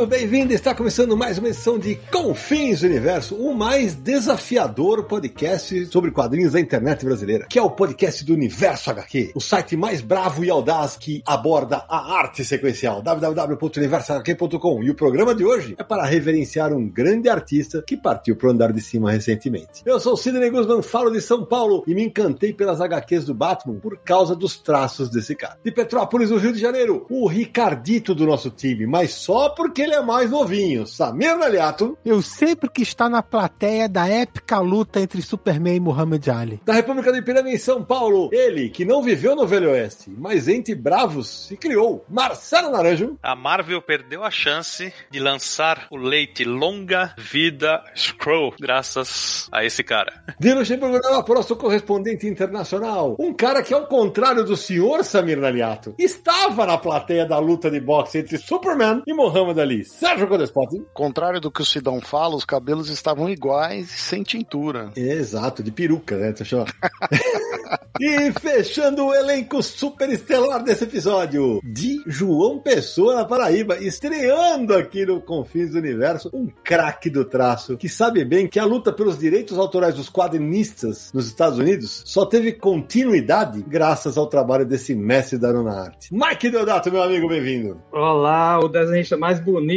Bem-vindo, bem-vindo! Está começando mais uma edição de Confins do Universo, o mais desafiador podcast sobre quadrinhos da internet brasileira, que é o podcast do Universo HQ, o site mais bravo e audaz que aborda a arte sequencial, www.universohq.com. E o programa de hoje é para reverenciar um grande artista que partiu para o andar de cima recentemente. Eu sou Sidney Guzman, falo de São Paulo e me encantei pelas HQs do Batman por causa dos traços desse cara. De Petrópolis, no Rio de Janeiro, o Ricardito do nosso time, mas só porque ele é mais novinho. Samir Naliato. Eu sempre que está na plateia da épica luta entre Superman e Muhammad Ali. Da República do Ipiranga em São Paulo, ele que não viveu no Velho Oeste, mas entre bravos se criou. Marcelo Naranjo. A Marvel perdeu a chance de lançar o leite longa vida Scroll, graças a esse cara. De Luxemburgo para nosso correspondente internacional. Um cara que, ao contrário do senhor Samir Naliato, estava na plateia da luta de boxe entre Superman e Muhammad Ali. Sérgio Codespot. Contrário do que o Sidão fala, os cabelos estavam iguais e sem tintura. Exato, de peruca, né? e fechando o elenco super estelar desse episódio, de João Pessoa na Paraíba, estreando aqui no Confins do Universo, um craque do traço, que sabe bem que a luta pelos direitos autorais dos quadrinistas nos Estados Unidos só teve continuidade graças ao trabalho desse mestre da nona arte. Mike Deodato, meu amigo, bem-vindo. Olá, o desenhista mais bonito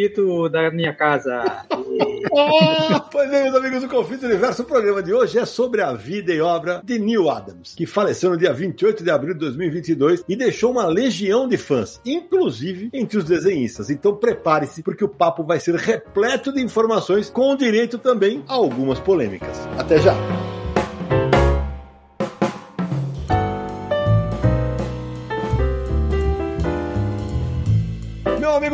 da minha casa. oh, pois bem, meus amigos do Confins do Universo, o programa de hoje é sobre a vida e obra de Neil Adams, que faleceu no dia 28 de abril de 2022 e deixou uma legião de fãs, inclusive entre os desenhistas. Então prepare-se, porque o papo vai ser repleto de informações, com direito também a algumas polêmicas. Até já!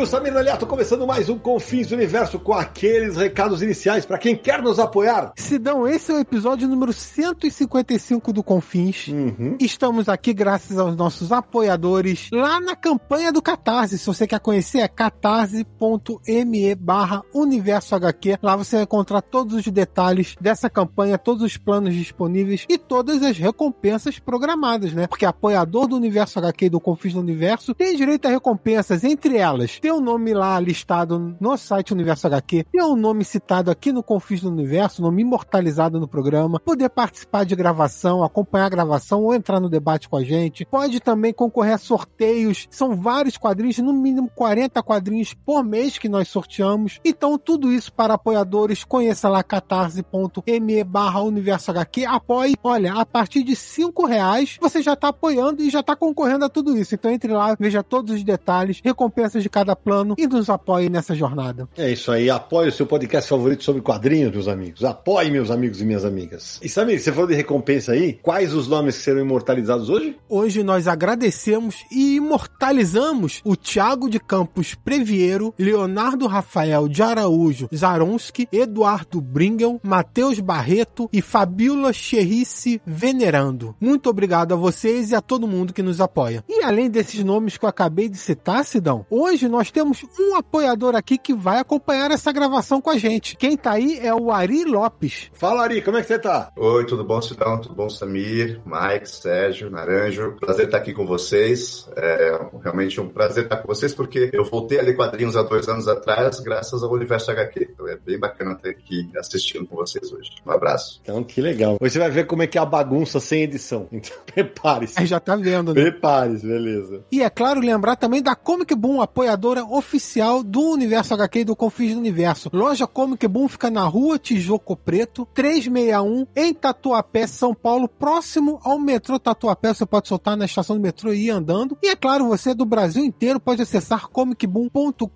Meu amigo Samir Naliato, começando mais um Confins do Universo com aqueles recados iniciais para quem quer nos apoiar. Sidão, esse é o episódio número 155 do Confins. Uhum. Estamos aqui graças aos nossos apoiadores lá na campanha do Catarse. Se você quer conhecer, é catarse.me barra Universo HQ. Lá você vai encontrar todos os detalhes dessa campanha, todos os planos disponíveis e todas as recompensas programadas, né? Porque apoiador do Universo HQ e do Confins do Universo tem direito a recompensas, entre elas ter o um nome lá listado no site Universo HQ, ter o um nome citado aqui no Confis do Universo, nome imortalizado no programa, poder participar de gravação, acompanhar a gravação ou entrar no debate com a gente. Pode também concorrer a sorteios. São vários quadrinhos, no mínimo 40 quadrinhos por mês que nós sorteamos. Então, tudo isso para apoiadores. Conheça lá catarse.me barra Universo HQ. Apoie. Olha, a partir de 5 reais você já está apoiando e já está concorrendo a tudo isso. Então entre lá, veja todos os detalhes, recompensas de cada plano e nos apoie nessa jornada. É isso aí, apoie o seu podcast favorito sobre quadrinhos, meus amigos. Apoie, meus amigos e minhas amigas. E Samir, você falou de recompensa aí? Quais os nomes que serão imortalizados hoje? Hoje nós agradecemos e imortalizamos o Thiago de Campos Previero, Leonardo Rafael de Araújo Zaronski, Eduardo Bringel, Matheus Barreto e Fabiola Cherrice Venerando. Muito obrigado a vocês e a todo mundo que nos apoia. E além desses nomes que eu acabei de citar, Sidão, hoje nós temos um apoiador aqui que vai acompanhar essa gravação com a gente. Quem tá aí é o Ari Lopes. Fala, Ari, como é que você tá? Oi, tudo bom, Sidão? Tudo bom, Samir, Mike, Sérgio, Naranjo? Prazer estar aqui com vocês. É realmente um prazer estar com vocês, porque eu voltei a ler quadrinhos há dois anos atrás, graças ao Universo HQ. Então é bem bacana estar aqui assistindo com vocês hoje. Um abraço. Então, que legal. Hoje você vai ver como é que é a bagunça sem edição. Então, prepare-se. É, já tá vendo, né? Prepare-se, beleza. E é claro, lembrar também da Comic Boom, apoiadora loja oficial do Universo HQ e do Confins do Universo. Loja Comic Boom fica na rua Tijoco Preto, 361, em Tatuapé, São Paulo, próximo ao metrô Tatuapé. Você pode soltar na estação do metrô e ir andando. E é claro, você do Brasil inteiro pode acessar comicboom.com.br.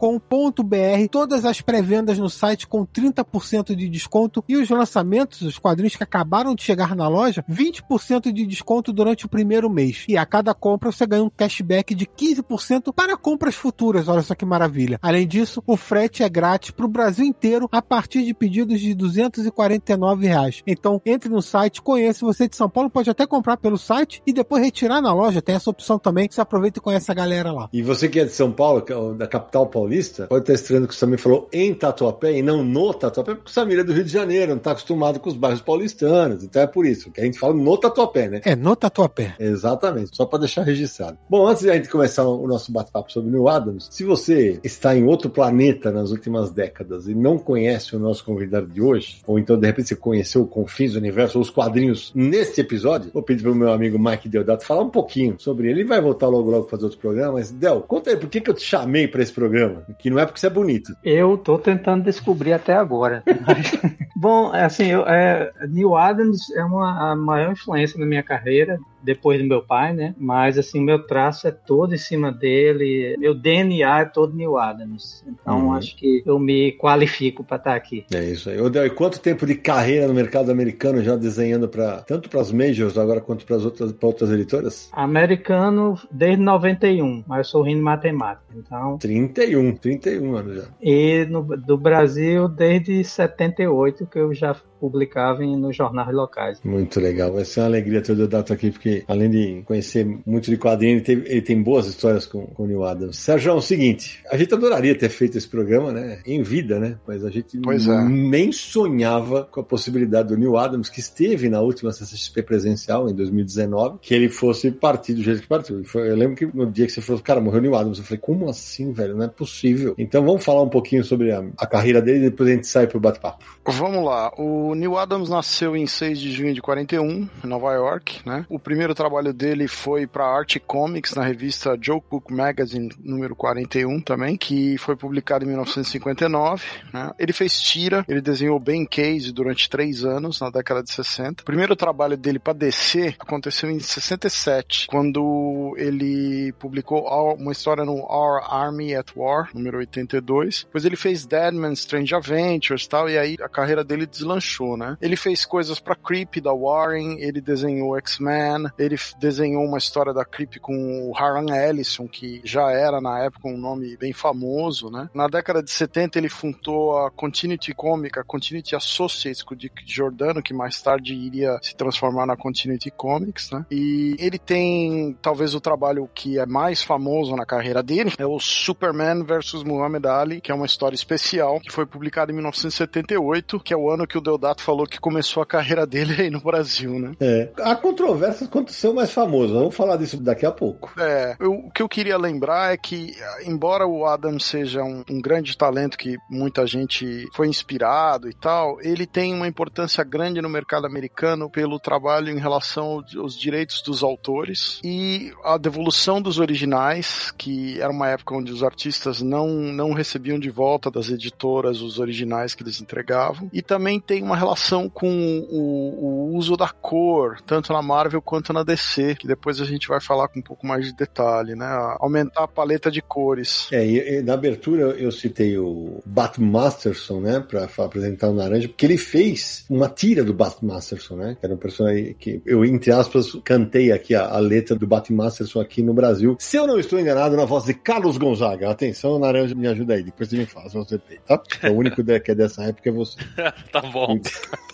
Todas as pré-vendas no site com 30% de desconto e os lançamentos, os quadrinhos que acabaram de chegar na loja, 20% de desconto durante o primeiro mês. E a cada compra você ganha um cashback de 15% para compras futuras. Olha só que maravilha. Além disso, o frete é grátis para o Brasil inteiro a partir de pedidos de 249 reais. Então, entre no site, conheça. Você de São Paulo pode até comprar pelo site e depois retirar na loja. Tem essa opção também. Você aproveita e conhece a galera lá. E você que é de São Paulo, é da capital paulista, pode estar estranhando que o Samir falou em Tatuapé e não no Tatuapé, porque o Samir é do Rio de Janeiro, não está acostumado com os bairros paulistanos. Então é por isso que a gente fala no Tatuapé, né? É, no Tatuapé. Exatamente, só para deixar registrado. Bom, antes de a gente começar o nosso bate-papo sobre Neil Adams, se você está em outro planeta nas últimas décadas e não conhece o nosso convidado de hoje, ou então de repente você conheceu o Confins do Universo ou os quadrinhos neste episódio, vou pedir para o meu amigo Mike Deodato falar um pouquinho sobre ele. Ele vai voltar logo logo fazer outros programas. Del, conta aí, por que, que eu te chamei para esse programa? Que não é porque você é bonito. Eu tô tentando descobrir até agora. Bom, assim, eu, é, Neil Adams é uma a maior influência na minha carreira depois do meu pai, né? Mas assim, meu traço é todo em cima dele, meu DNA é todo Neil Adams. Então uhum. acho que eu me qualifico para estar tá aqui. É isso aí. Odell, e quanto tempo de carreira no mercado americano já desenhando para tanto para as majors agora quanto para as outras pra outras editoras? Americano desde 91, mas eu sou rindo matemática, então 31, 31 anos já. E no, do Brasil desde 78 que eu já publicava nos jornais locais. Muito legal, vai ser uma alegria ter o Deodato aqui, porque além de conhecer muito de quadrinho, ele, teve, ele tem boas histórias com, com o Neil Adams. Sérgio, é o seguinte, a gente adoraria ter feito esse programa, né, em vida, né, mas a gente é. nem sonhava com a possibilidade do Neil Adams, que esteve na última CCXP presencial, em 2019, que ele fosse partir do jeito que partiu. Eu lembro que no dia que você falou, cara, morreu o Neil Adams, eu falei, como assim, velho, não é possível. Então vamos falar um pouquinho sobre a, a carreira dele e depois a gente sai pro bate-papo. Vamos lá, o o Neil Adams nasceu em 6 de junho de 41, em Nova York, né? O primeiro trabalho dele foi para Art Comics, na revista Joke Book Magazine, número 41 também, que foi publicado em 1959, né? Ele fez tira, ele desenhou Ben Case durante três anos, na década de 60. O primeiro trabalho dele para DC aconteceu em 67, quando ele publicou uma história no Our Army at War, número 82. Depois ele fez Deadman, Strange Adventures tal, e aí a carreira dele deslanchou né? Ele fez coisas para Creep da Warren, ele desenhou X-Men, ele desenhou uma história da Creep com o Harlan Ellison, que já era na época um nome bem famoso, né? Na década de 70 ele fundou a Continuity Comics, a Continuity Associates com o Dick Giordano, que mais tarde iria se transformar na Continuity Comics, né? E ele tem talvez o trabalho que é mais famoso na carreira dele, é o Superman vs Muhammad Ali, que é uma história especial que foi publicada em 1978, que é o ano que o Deodato falou que começou a carreira dele aí no Brasil, né? É. Há controvérsias quanto ser mais famoso. Vamos falar disso daqui a pouco. É. Eu, o que eu queria lembrar é que, embora o Adam seja um, um grande talento que muita gente foi inspirado e tal, ele tem uma importância grande no mercado americano pelo trabalho em relação aos direitos dos autores e a devolução dos originais, que era uma época onde os artistas não, não recebiam de volta das editoras os originais que eles entregavam. E também tem uma relação com o, o, uso da cor, tanto na Marvel quanto na DC, que depois a gente vai falar com um pouco mais de detalhe, né? Aumentar a paleta de cores. É, e, e na abertura eu citei o Bat Masterson, né, pra, pra, apresentar o Naranja, porque ele fez uma tira do Bat Masterson, né, que era um personagem que eu, entre aspas, cantei aqui a, a letra do Bat Masterson aqui no Brasil. Se eu não estou enganado, na voz de Carlos Gonzaga. Atenção, Naranja, me ajuda aí, depois você me fala se você tem, tá? É o único que é dessa época é você. tá bom.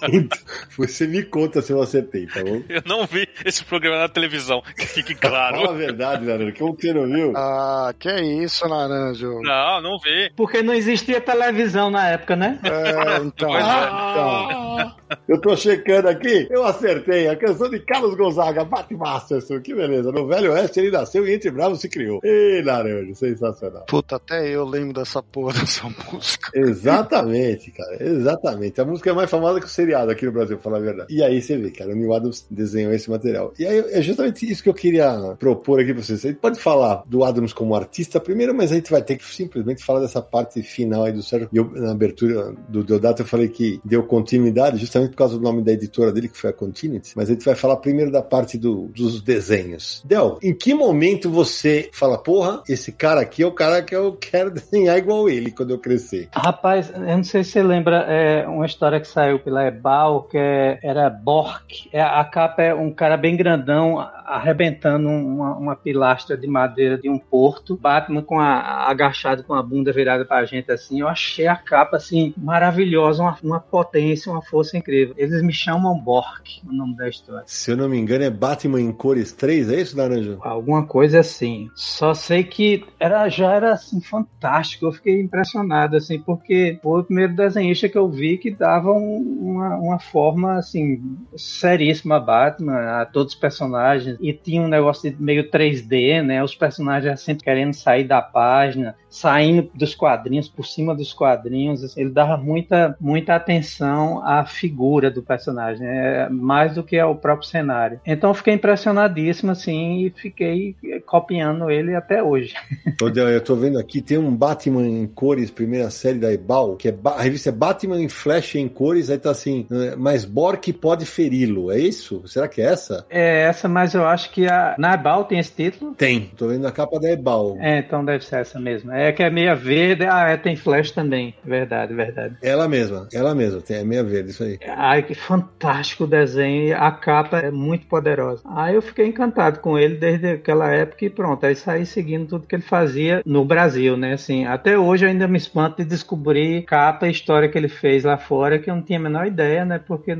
Então, você me conta se eu acertei, tá bom? Eu não vi esse programa na televisão, que fique claro. Fala a verdade, Naranja, que você não viu? Ah, que é isso, Naranjo. Não, não vi. Porque não existia televisão na época, né? É, então. ah, então. Eu tô checando aqui, eu acertei. A canção de Carlos Gonzaga, Bat Masterson. Que beleza. No Velho Oeste ele nasceu e entre bravos se criou. Ei, Laranja, sensacional. Puta, até eu lembro dessa porra dessa música. Exatamente, cara. Exatamente. A música é mais famosa que o seriado aqui no Brasil, pra falar a verdade. E aí você vê, cara, o Neil Adams desenhou esse material. E aí é justamente isso que eu queria propor aqui pra vocês. A gente pode falar do Adams como artista primeiro, mas a gente vai ter que simplesmente falar dessa parte final aí do Sérgio. Eu, na abertura do Deodato, eu falei que deu continuidade, justamente por causa do nome da editora dele, que foi a Continuity. Mas a gente vai falar primeiro da parte do, dos desenhos. Del, em que momento você fala, porra, esse cara aqui é o cara que eu quero desenhar igual ele quando eu crescer? Rapaz, eu não sei se você lembra é, uma história que saiu pela Ebal, que é, era Bork. É, a capa é um cara bem grandão arrebentando uma, uma, pilastra de madeira de um porto. Batman com a, agachado com a bunda virada pra gente assim. Eu achei a capa assim maravilhosa, uma, uma potência, uma força incrível. Eles me chamam Bork, o nome da história. Se eu não me engano, é Batman em cores 3, é isso, Laranja? Alguma coisa assim. Só sei que era, já era assim fantástico. Eu fiquei impressionado assim, porque foi o primeiro desenhista que eu vi que dava um, uma, uma forma assim seríssima Batman, a todos os personagens e tinha um negócio de meio 3D, né? Os personagens sempre querendo sair da página saindo dos quadrinhos, por cima dos quadrinhos, assim, ele dava muita, muita atenção à figura do personagem, né? mais do que ao próprio cenário. Então eu fiquei impressionadíssimo, assim, e fiquei copiando ele até hoje. Eu tô vendo aqui, tem um Batman em cores, primeira série da Ebal, que é a revista é Batman em Flash em cores, aí tá assim, né, mas Bork pode feri-lo, é isso? Será que é essa? É essa, mas eu acho que a... na Ebal tem esse título? Tem, tô vendo a capa da Ebal. É, então deve ser essa mesmo. É que é meia verde. Ah, é, tem flash também. Verdade, verdade. Ela mesma, ela mesma, tem a meia verde, isso aí. Ai, que fantástico o desenho. A capa é muito poderosa. Aí eu fiquei encantado com ele desde aquela época e pronto. Aí saí seguindo tudo que ele fazia no Brasil, né? Assim, até hoje eu ainda me espanto de descobrir capa e história que ele fez lá fora, que eu não tinha a menor ideia, né? Porque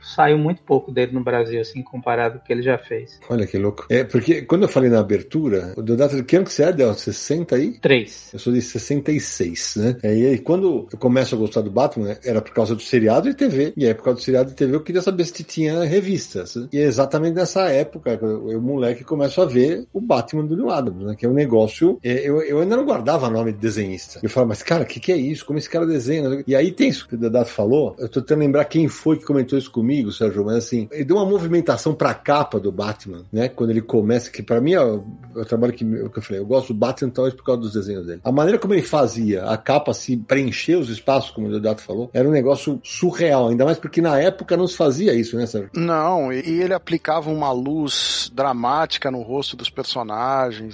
saiu muito pouco dele no Brasil, assim, comparado com o que ele já fez. Olha que louco. É, porque quando eu falei na abertura, o Deodato, que ano que você é, Del? 60 aí? Três. Eu sou de 66, né? E aí, quando eu começo a gostar do Batman, era por causa do seriado e TV. E aí, por causa do seriado e TV, eu queria saber se tinha revistas. E é exatamente nessa época, eu, eu moleque, começo a ver o Batman do New Adams, né? Que é um negócio. É, eu, eu ainda não guardava nome de desenhista. Eu falava, mas cara, o que, que é isso? Como esse cara desenha? E aí tem isso que o Dedato falou. Eu tô tentando lembrar quem foi que comentou isso comigo, Sérgio, mas assim, ele deu uma movimentação pra capa do Batman, né? Quando ele começa, que para mim é o, é trabalho que, que eu falei, eu gosto do Batman talvez por causa dos desenhos dele. A maneira como ele fazia a capa se preencher os espaços, como o Deodato falou, era um negócio surreal, ainda mais porque na época não se fazia isso, né, Sérgio? Não, e ele aplicava uma luz dramática no rosto dos personagens,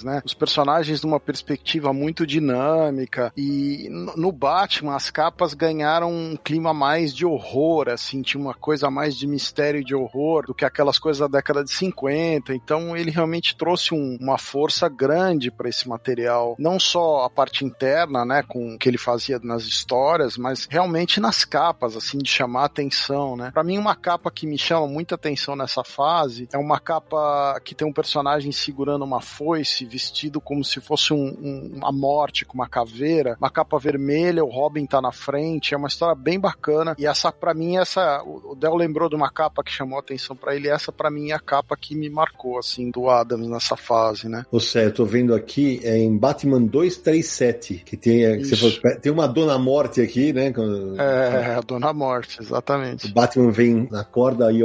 né? Os personagens numa perspectiva muito dinâmica e no Batman as capas ganharam um clima mais de horror, assim, tinha uma coisa mais de mistério e de horror do que aquelas coisas da década de 50. Então ele realmente trouxe um, uma força grande para esse material, não só a parte interna, né, com o que ele fazia nas histórias, mas realmente nas capas, assim, de chamar atenção, né. Para mim, uma capa que me chama muita atenção nessa fase é uma capa que tem um personagem segurando uma foice, vestido como se fosse um, um, uma morte com uma caveira, uma capa vermelha, o Robin tá na frente, é uma história bem bacana. E essa, para mim, essa, o Del lembrou de uma capa que chamou atenção para ele, essa para mim é a capa que me marcou, assim, do Adams nessa fase, né. Você, eu tô vendo aqui, é em Batman 237, que tem, é, que for, tem uma Dona Morte aqui, né? É, a Dona Morte, exatamente. O Batman vem na corda aí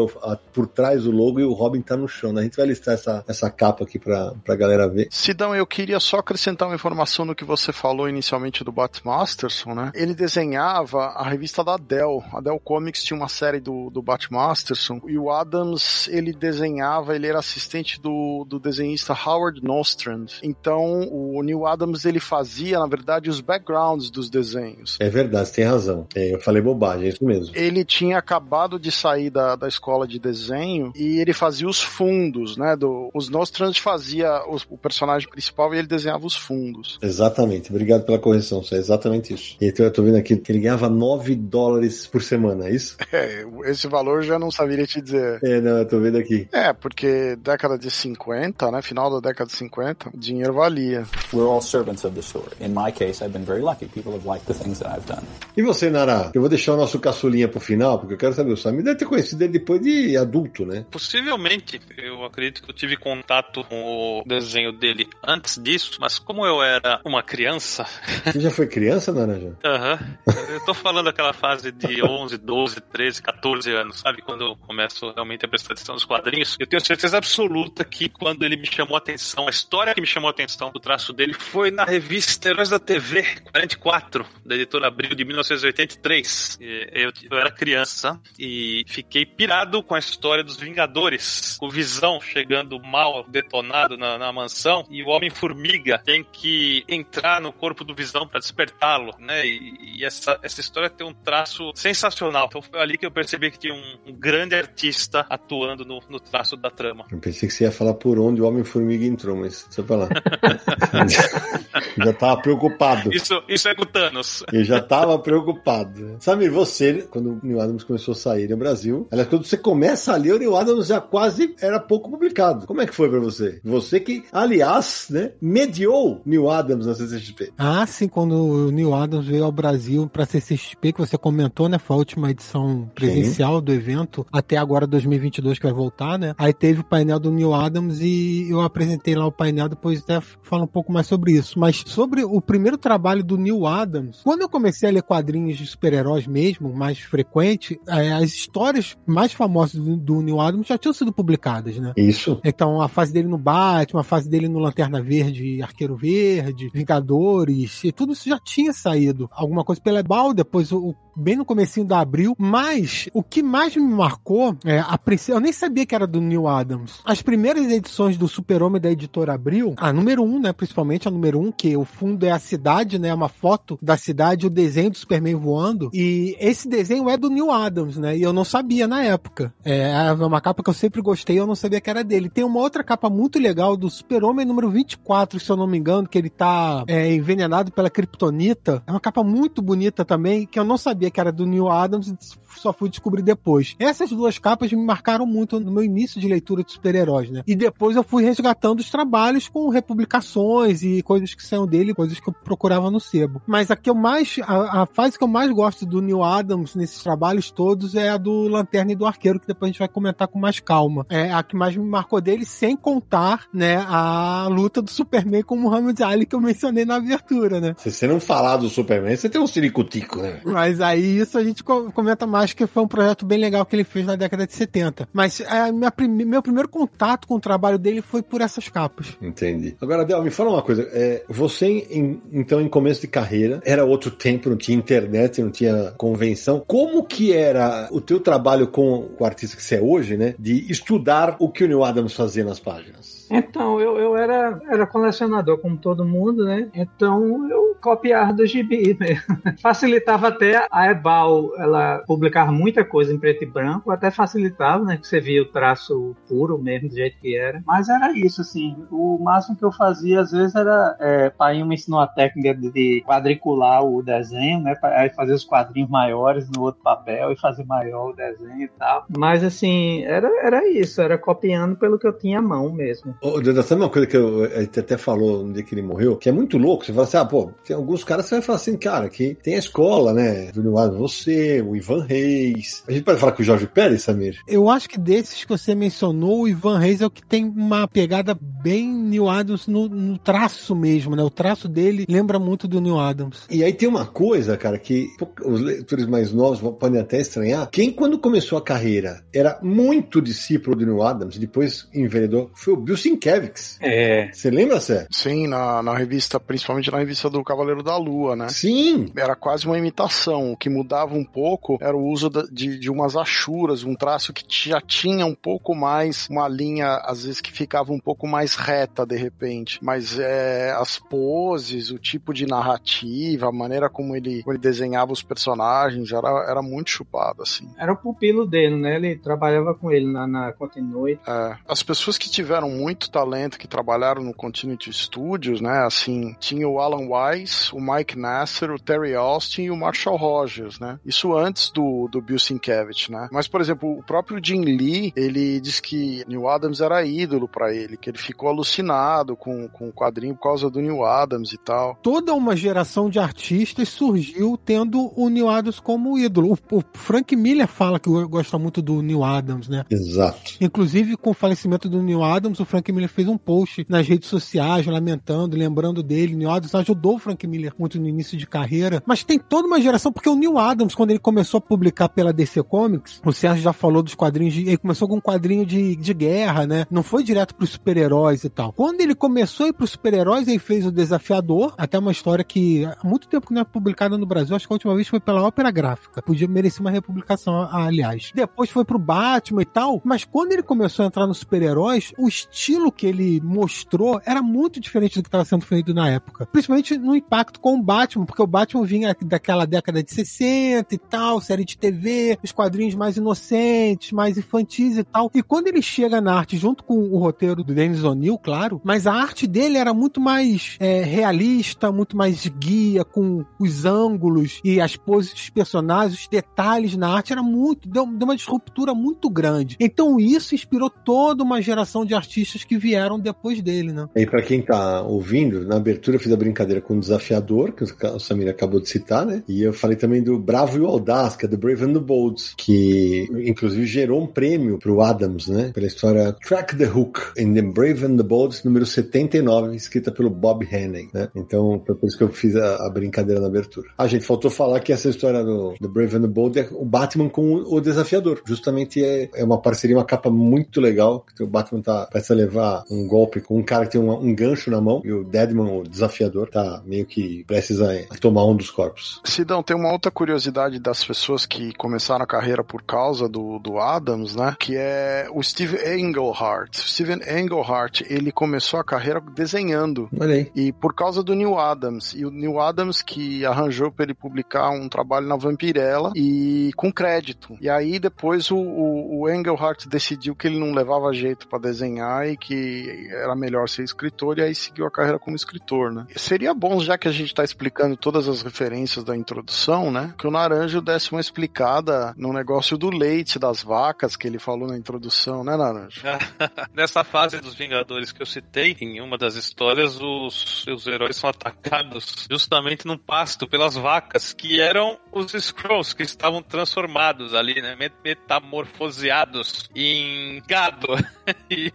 por trás do logo e o Robin tá no chão. Né? A gente vai listar essa, essa capa aqui pra, pra galera ver. Sidão, eu queria só acrescentar uma informação no que você falou inicialmente do Bat Masterson, né? Ele desenhava a revista da Dell. A Dell Comics tinha uma série do, do Bat Masterson e o Adams, ele desenhava, ele era assistente do, do desenhista Howard Nostrand. Então, o Neil Adams, ele fazia, na verdade, os backgrounds dos desenhos. É verdade, você tem razão. É, eu falei bobagem, é isso mesmo. Ele tinha acabado de sair da, da escola de desenho e ele fazia os fundos, né? Do, os Nostrand fazia os, o personagem principal e ele desenhava os fundos. Exatamente, obrigado pela correção, é exatamente isso. Então eu tô vendo aqui que ele ganhava 9 dólares por semana, é isso? É, esse valor já não saberia te dizer. É, não, eu tô vendo aqui. É, porque década de 50, né, final da década de 50, dinheiro valia. We're all servants of the story. In my case, I've been very lucky. People have liked the things that I've done. E você, Nara? Eu vou deixar o nosso caçulinha pro final, porque eu quero saber, o Samir deve ter conhecido ele depois de adulto, né? Possivelmente, eu acredito que eu tive contato com o desenho dele antes disso, mas como eu era uma criança. Você já foi criança, Naranja? Aham. Uhum. Eu tô falando daquela fase de 11, 12, 13, 14 anos, sabe? Quando eu começo realmente a prestar atenção nos quadrinhos. Eu tenho certeza absoluta que quando ele me chamou a atenção, a história que me chamou a atenção do traço dele foi na revista Heróis da TV 44, da editora Abril de 1983. Eu, eu era criança e fiquei pirado com a história dos Vingadores, com Visão chegando mal detonado na, na mansão e o Homem-Formiga tem que entrar no corpo do Visão para despertá-lo, né? E, e, essa, essa história tem um traço sensacional. Então foi ali que eu percebi que tinha um, um grande artista atuando no, no, traço da trama. Eu pensei que você ia falar por onde o Homem-Formiga entrou, mas deixa eu falar. já tava preocupado. Isso, isso é com Thanos. Eu já tava preocupado. Sabe, você, quando o Neil Adams começou a sair no Brasil, aliás, quando você começa a ler, o Neil Adams já quase era pouco publicado. Como é que foi para você? Você que, aliás, né, mediou Neil Adams na CCXP. Ah, sim, quando o Neil Adams veio ao Brasil pra CCXP, que você comentou, né, foi a última edição presencial sim. do evento, até agora 2022 que vai voltar, né? Aí teve o painel do Neil Adams e eu apresentei lá o painel, depois até falo um pouco mais sobre isso. Mas sobre o primeiro trabalho do Neil Adams, quando eu comecei a ler quadrinhos de super-heróis mesmo, mais frequente, é, as histórias mais famosas do, do Neil Adams já tinham sido publicadas, né? Isso. Então, a fase dele no Batman, a fase dele no Lanterna Verde, Arqueiro Verde, Vingadores, e tudo isso já tinha saído. Alguma coisa pela Ebal, depois o, bem no comecinho da Abril, mas o que mais me marcou, é, a eu nem sabia que era do Neil Adams. As primeiras edições do Super-Homem da editora Abril, a número um, né, principalmente a número um, que o fundo é a cidade, né, uma foto da cidade, o desenho do Superman voando, e esse desenho é do Neil Adams, né, e eu não sabia na época. É, é uma capa que eu sempre gostei, eu não sabia que era dele. Tem uma outra capa muito legal do Super-Homem número 24, se eu não me engano, que ele tá é, envenenado pela Kryptonita. É uma capa muito bonita também, que eu não sabia que era do Neil Adams, só fui descobrir depois. Essas duas capas me marcaram muito no meu início de leitura de super-heróis, né? E depois eu fui resgatando os trabalhos com republicações e coisas que saiam dele, coisas que eu procurava no sebo. Mas a que eu mais, a, a fase que eu mais gosto do Neil Adams nesses trabalhos todos é a do Lanterna e do Arqueiro, que depois a gente vai comentar com mais calma. É a que mais me marcou dele, sem contar, né, a luta do Superman com o Muhammad Ali que eu mencionei na abertura, né? Se você não falar do Superman, você tem um ciricutico, né? Mas aí isso a gente comenta mais que foi um projeto bem legal que ele fez na década de 70. Mas é, minha, meu primeiro contato com o trabalho dele foi por essas capas. Entendi. Agora, Del, me fala uma coisa. É, você, em, então, em começo de carreira, era outro tempo, não tinha internet, não tinha convenção. Como que era o teu trabalho com o artista que você é hoje, né? De estudar o que o Neil Adams fazia nas páginas? Então, eu, eu era, era colecionador, como todo mundo, né? Então, eu copiava do gibi mesmo. Facilitava até a Ebal, ela publicava muita coisa em preto e branco, até facilitava, né? Que você via o traço puro mesmo, do jeito que era. Mas era isso, assim. O máximo que eu fazia, às vezes, era. É, pai me ensinou a técnica de quadricular o desenho, né? Aí fazer os quadrinhos maiores no outro papel e fazer maior o desenho e tal. Mas, assim, era, era isso, era copiando pelo que eu tinha à mão mesmo. Ô, Deda, sabe uma coisa que eu, a gente até falou no dia que ele morreu, que é muito louco? Você fala assim, ah, pô, tem alguns caras que você vai falar assim, cara, que tem a escola, né? Do Neil você, o Ivan Reis. A gente pode falar com o Jorge Pérez, Samir? Eu acho que desses que você mencionou, o Ivan Reis é o que tem uma pegada bem Neil Adams no, no traço mesmo, né? O traço dele lembra muito do Neil Adams. E aí tem uma coisa, cara, que os leitores mais novos podem até estranhar. Quem, quando começou a carreira, era muito discípulo do Neil Adams, depois enveredou, foi o Bill Sienkiewicz. É. Você lembra, Sé? Sim, na, na revista, principalmente na revista do Cavaleiro da Lua, né? Sim. Era quase uma imitação. O que mudava um pouco era o uso de, de umas achuras, um traço que já tinha um pouco mais, uma linha, às vezes, que ficava um pouco mais reta, de repente. Mas é, as poses, o tipo de narrativa, a maneira como ele, como ele desenhava os personagens, era, era muito chupado, assim. Era o pupilo dele, né? Ele trabalhava com ele na, na Continue. É. As pessoas que tiveram muito muito talento que trabalharam no Continuity Studios, né? Assim, tinha o Alan Wise, o Mike Nasser, o Terry Austin e o Marshall Rogers, né? Isso antes do, do Bill Sienkiewicz, né? Mas, por exemplo, o próprio Jim Lee, ele diz que Neil Adams era ídolo para ele, que ele ficou alucinado com, com o quadrinho por causa do Neil Adams e tal. Toda uma geração de artistas surgiu tendo o Neil Adams como ídolo. O, o Frank Miller fala que gosta muito do Neil Adams, né? Exato. Inclusive, com o falecimento do Neil Adams, o Frank Miller fez um post nas redes sociais lamentando, lembrando dele. Neil Adams ajudou o Frank Miller muito no início de carreira. Mas tem toda uma geração, porque o Neil Adams, quando ele começou a publicar pela DC Comics, o Sérgio já falou dos quadrinhos de. Ele começou com um quadrinho de, de guerra, né? Não foi direto pros super-heróis e tal. Quando ele começou a ir pros super-heróis, ele fez o Desafiador, até uma história que há muito tempo que não é publicada no Brasil, acho que a última vez foi pela Ópera Gráfica. Podia merecer uma republicação, aliás. Depois foi pro Batman e tal, mas quando ele começou a entrar nos super-heróis, o estilo que ele mostrou era muito diferente do que estava sendo feito na época. Principalmente no impacto com o Batman, porque o Batman vinha daquela década de 60 e tal, série de TV, os quadrinhos mais inocentes, mais infantis e tal. E quando ele chega na arte, junto com o roteiro do Dennis O'Neill, claro, mas a arte dele era muito mais é, realista, muito mais guia, com os ângulos e as poses dos personagens, os detalhes na arte, era muito, deu, deu uma disruptura muito grande. Então isso inspirou toda uma geração de artistas que vieram depois dele, né? E para quem tá ouvindo, na abertura eu fiz a brincadeira com o Desafiador, que o Samir acabou de citar, né? E eu falei também do Bravo e o Audaz, que é do Brave and the Bold, que inclusive gerou um prêmio pro Adams, né? Pela história Track the Hook in the Brave and the Bold, número 79, escrita pelo Bob Hanning, né? Então foi por isso que eu fiz a, a brincadeira na abertura. A gente faltou falar que essa história do, Brave and the Bold é o Batman com o, o Desafiador. Justamente é, é uma parceria, uma capa muito legal, que o Batman tá a levar um golpe com um cara que tem um, um gancho na mão, e o Deadman, o Desafiador, tá meio que prestes a, a tomar um dos corpos. Sidão, tem uma outra curiosidade das pessoas que começaram a carreira por causa do, do Adams, né? Que é o Steve Englehart. Steven Englehart, ele começou a carreira desenhando. Olha aí. E por causa do Neil Adams. E o Neil Adams que arranjou para ele publicar um trabalho na Vampirella e com crédito. E aí depois o, o, o Englehart decidiu que ele não levava jeito para desenhar e que era melhor ser escritor e aí seguiu a carreira como escritor, né? Seria bom, já que a gente tá explicando todas as referências da introdução, né? Que o Naranjo desse uma explicada no negócio do leite das vacas que ele falou na introdução, né, Naranjo? Nessa fase dos Vingadores que eu citei, em uma das histórias, os seus heróis são atacados justamente num pasto pelas vacas, que eram os Skrulls que estavam transformados ali, né? Metamorfoseados em gado. e,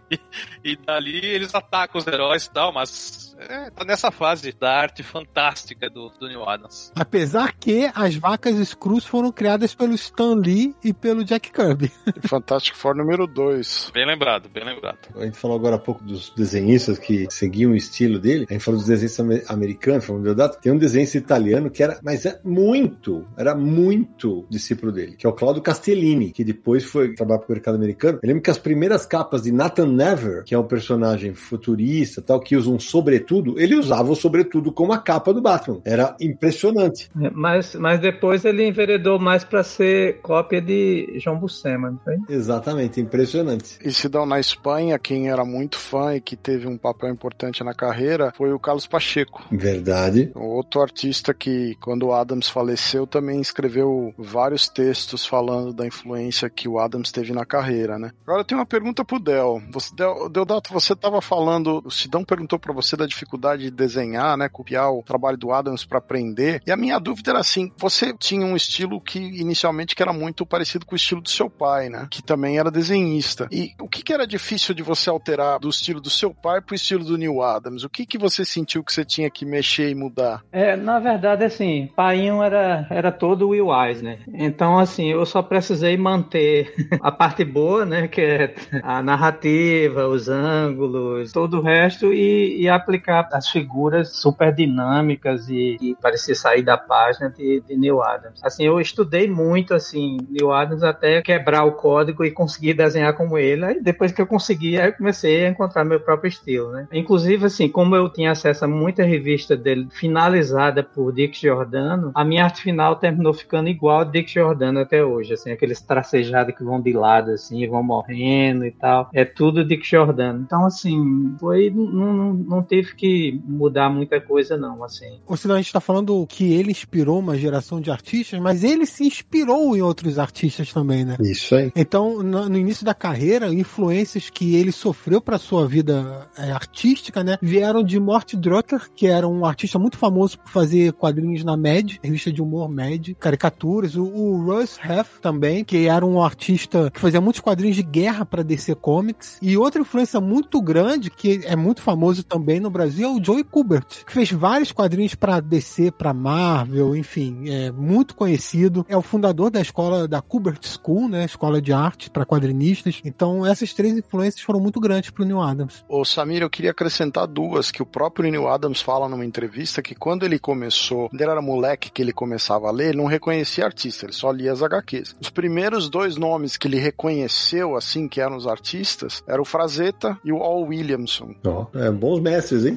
e dali eles atacam os heróis e tal, mas é, tá nessa fase da arte fantástica do, do Neil Adams. Apesar que as vacas Skrulls foram criadas pelo Stan Lee e pelo Jack Kirby. Fantástico Four número 2. Bem lembrado, bem lembrado. A gente falou agora há pouco dos desenhistas que seguiam o estilo dele. A gente falou dos desenhistas americanos, falou Deodato. Tem um desenhista italiano que era, mas é muito, era muito discípulo dele, que é o Claudio Castellini, que depois foi trabalhar para o mercado americano. Eu lembro que as primeiras capas de Nathan Never, que é um personagem futurista, tal, que usa um sobretudo, ele usava o sobretudo como a capa do Batman. Era impressionante. É, mas, mas depois ele enveredou mais para ser cópia de João Buscema, não foi? Exatamente, impressionante. E se dão na Espanha, quem era muito fã e que teve um papel importante na carreira foi o Carlos Pacheco. Verdade. Outro artista que, quando o Adams faleceu, também escreveu vários textos falando da influência que o Adams teve na carreira, né? Agora eu tenho uma pergunta pro Del. Você, Del Deodato, você estava falando, o Sidão perguntou para você da dificuldade de desenhar, né? Copiar o trabalho do Adams para aprender. E a minha dúvida era assim: você tinha um estilo que inicialmente que era muito parecido com o estilo do seu pai, né? Que também era desenhista. E o que, que era difícil de você alterar do estilo do seu pai pro estilo do Neil Adams? O que, que você sentiu que você tinha que mexer e mudar? É, na verdade, assim, Painho era, era todo Will Eisner. Então, assim, eu só precisei manter a parte boa, né? Que é a narrativa, os ângulos, todo o resto, e, e aplicar as figuras super dinâmicas e, e parecia sair da página de, de Neil Adams. Assim, eu estudei muito, assim, Neil Adams até quebrar o código e conseguir desenhar como ele. Aí depois que eu consegui, aí eu comecei a encontrar meu próprio estilo, né? Inclusive, assim, como eu tinha acesso a muita revista dele finalizada por Dick Giordano, a minha arte final terminou ficando igual a Dick Giordano até hoje, assim, aqueles tracejados que vão de lado, assim, vão morrendo e tal. É tudo Dick Giordano. Então, assim, foi, não, não, não teve que mudar muita coisa, não, assim. Ou senão a gente tá falando que ele inspirou uma geração de artistas, mas ele se inspirou em outros artistas também, né? Isso aí. Então, no, início da carreira, influências que ele sofreu para sua vida é, artística, né, vieram de Mort Drucker, que era um artista muito famoso por fazer quadrinhos na Mad, revista de humor Mad, caricaturas. O, o Russ Hef também, que era um artista que fazia muitos quadrinhos de guerra para DC Comics. E outra influência muito grande, que é muito famoso também no Brasil, é o Joey Kubert, que fez vários quadrinhos para DC, para Marvel, enfim, é muito conhecido. É o fundador da escola da Kubert School, né, escola de arte para quadrinistas. Então, essas três influências foram muito grandes pro Neil Adams. Ô Samir, eu queria acrescentar duas que o próprio Neil Adams fala numa entrevista que quando ele começou, quando ele era moleque que ele começava a ler, ele não reconhecia artista, ele só lia as HQs. Os primeiros dois nomes que ele reconheceu, assim, que eram os artistas, eram o Frazetta e o Al Williamson. Ó, é, bons mestres, hein?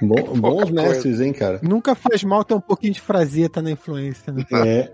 Bom, bons mestres, hein, cara? Nunca faz mal ter um pouquinho de frazeta na influência, né? É.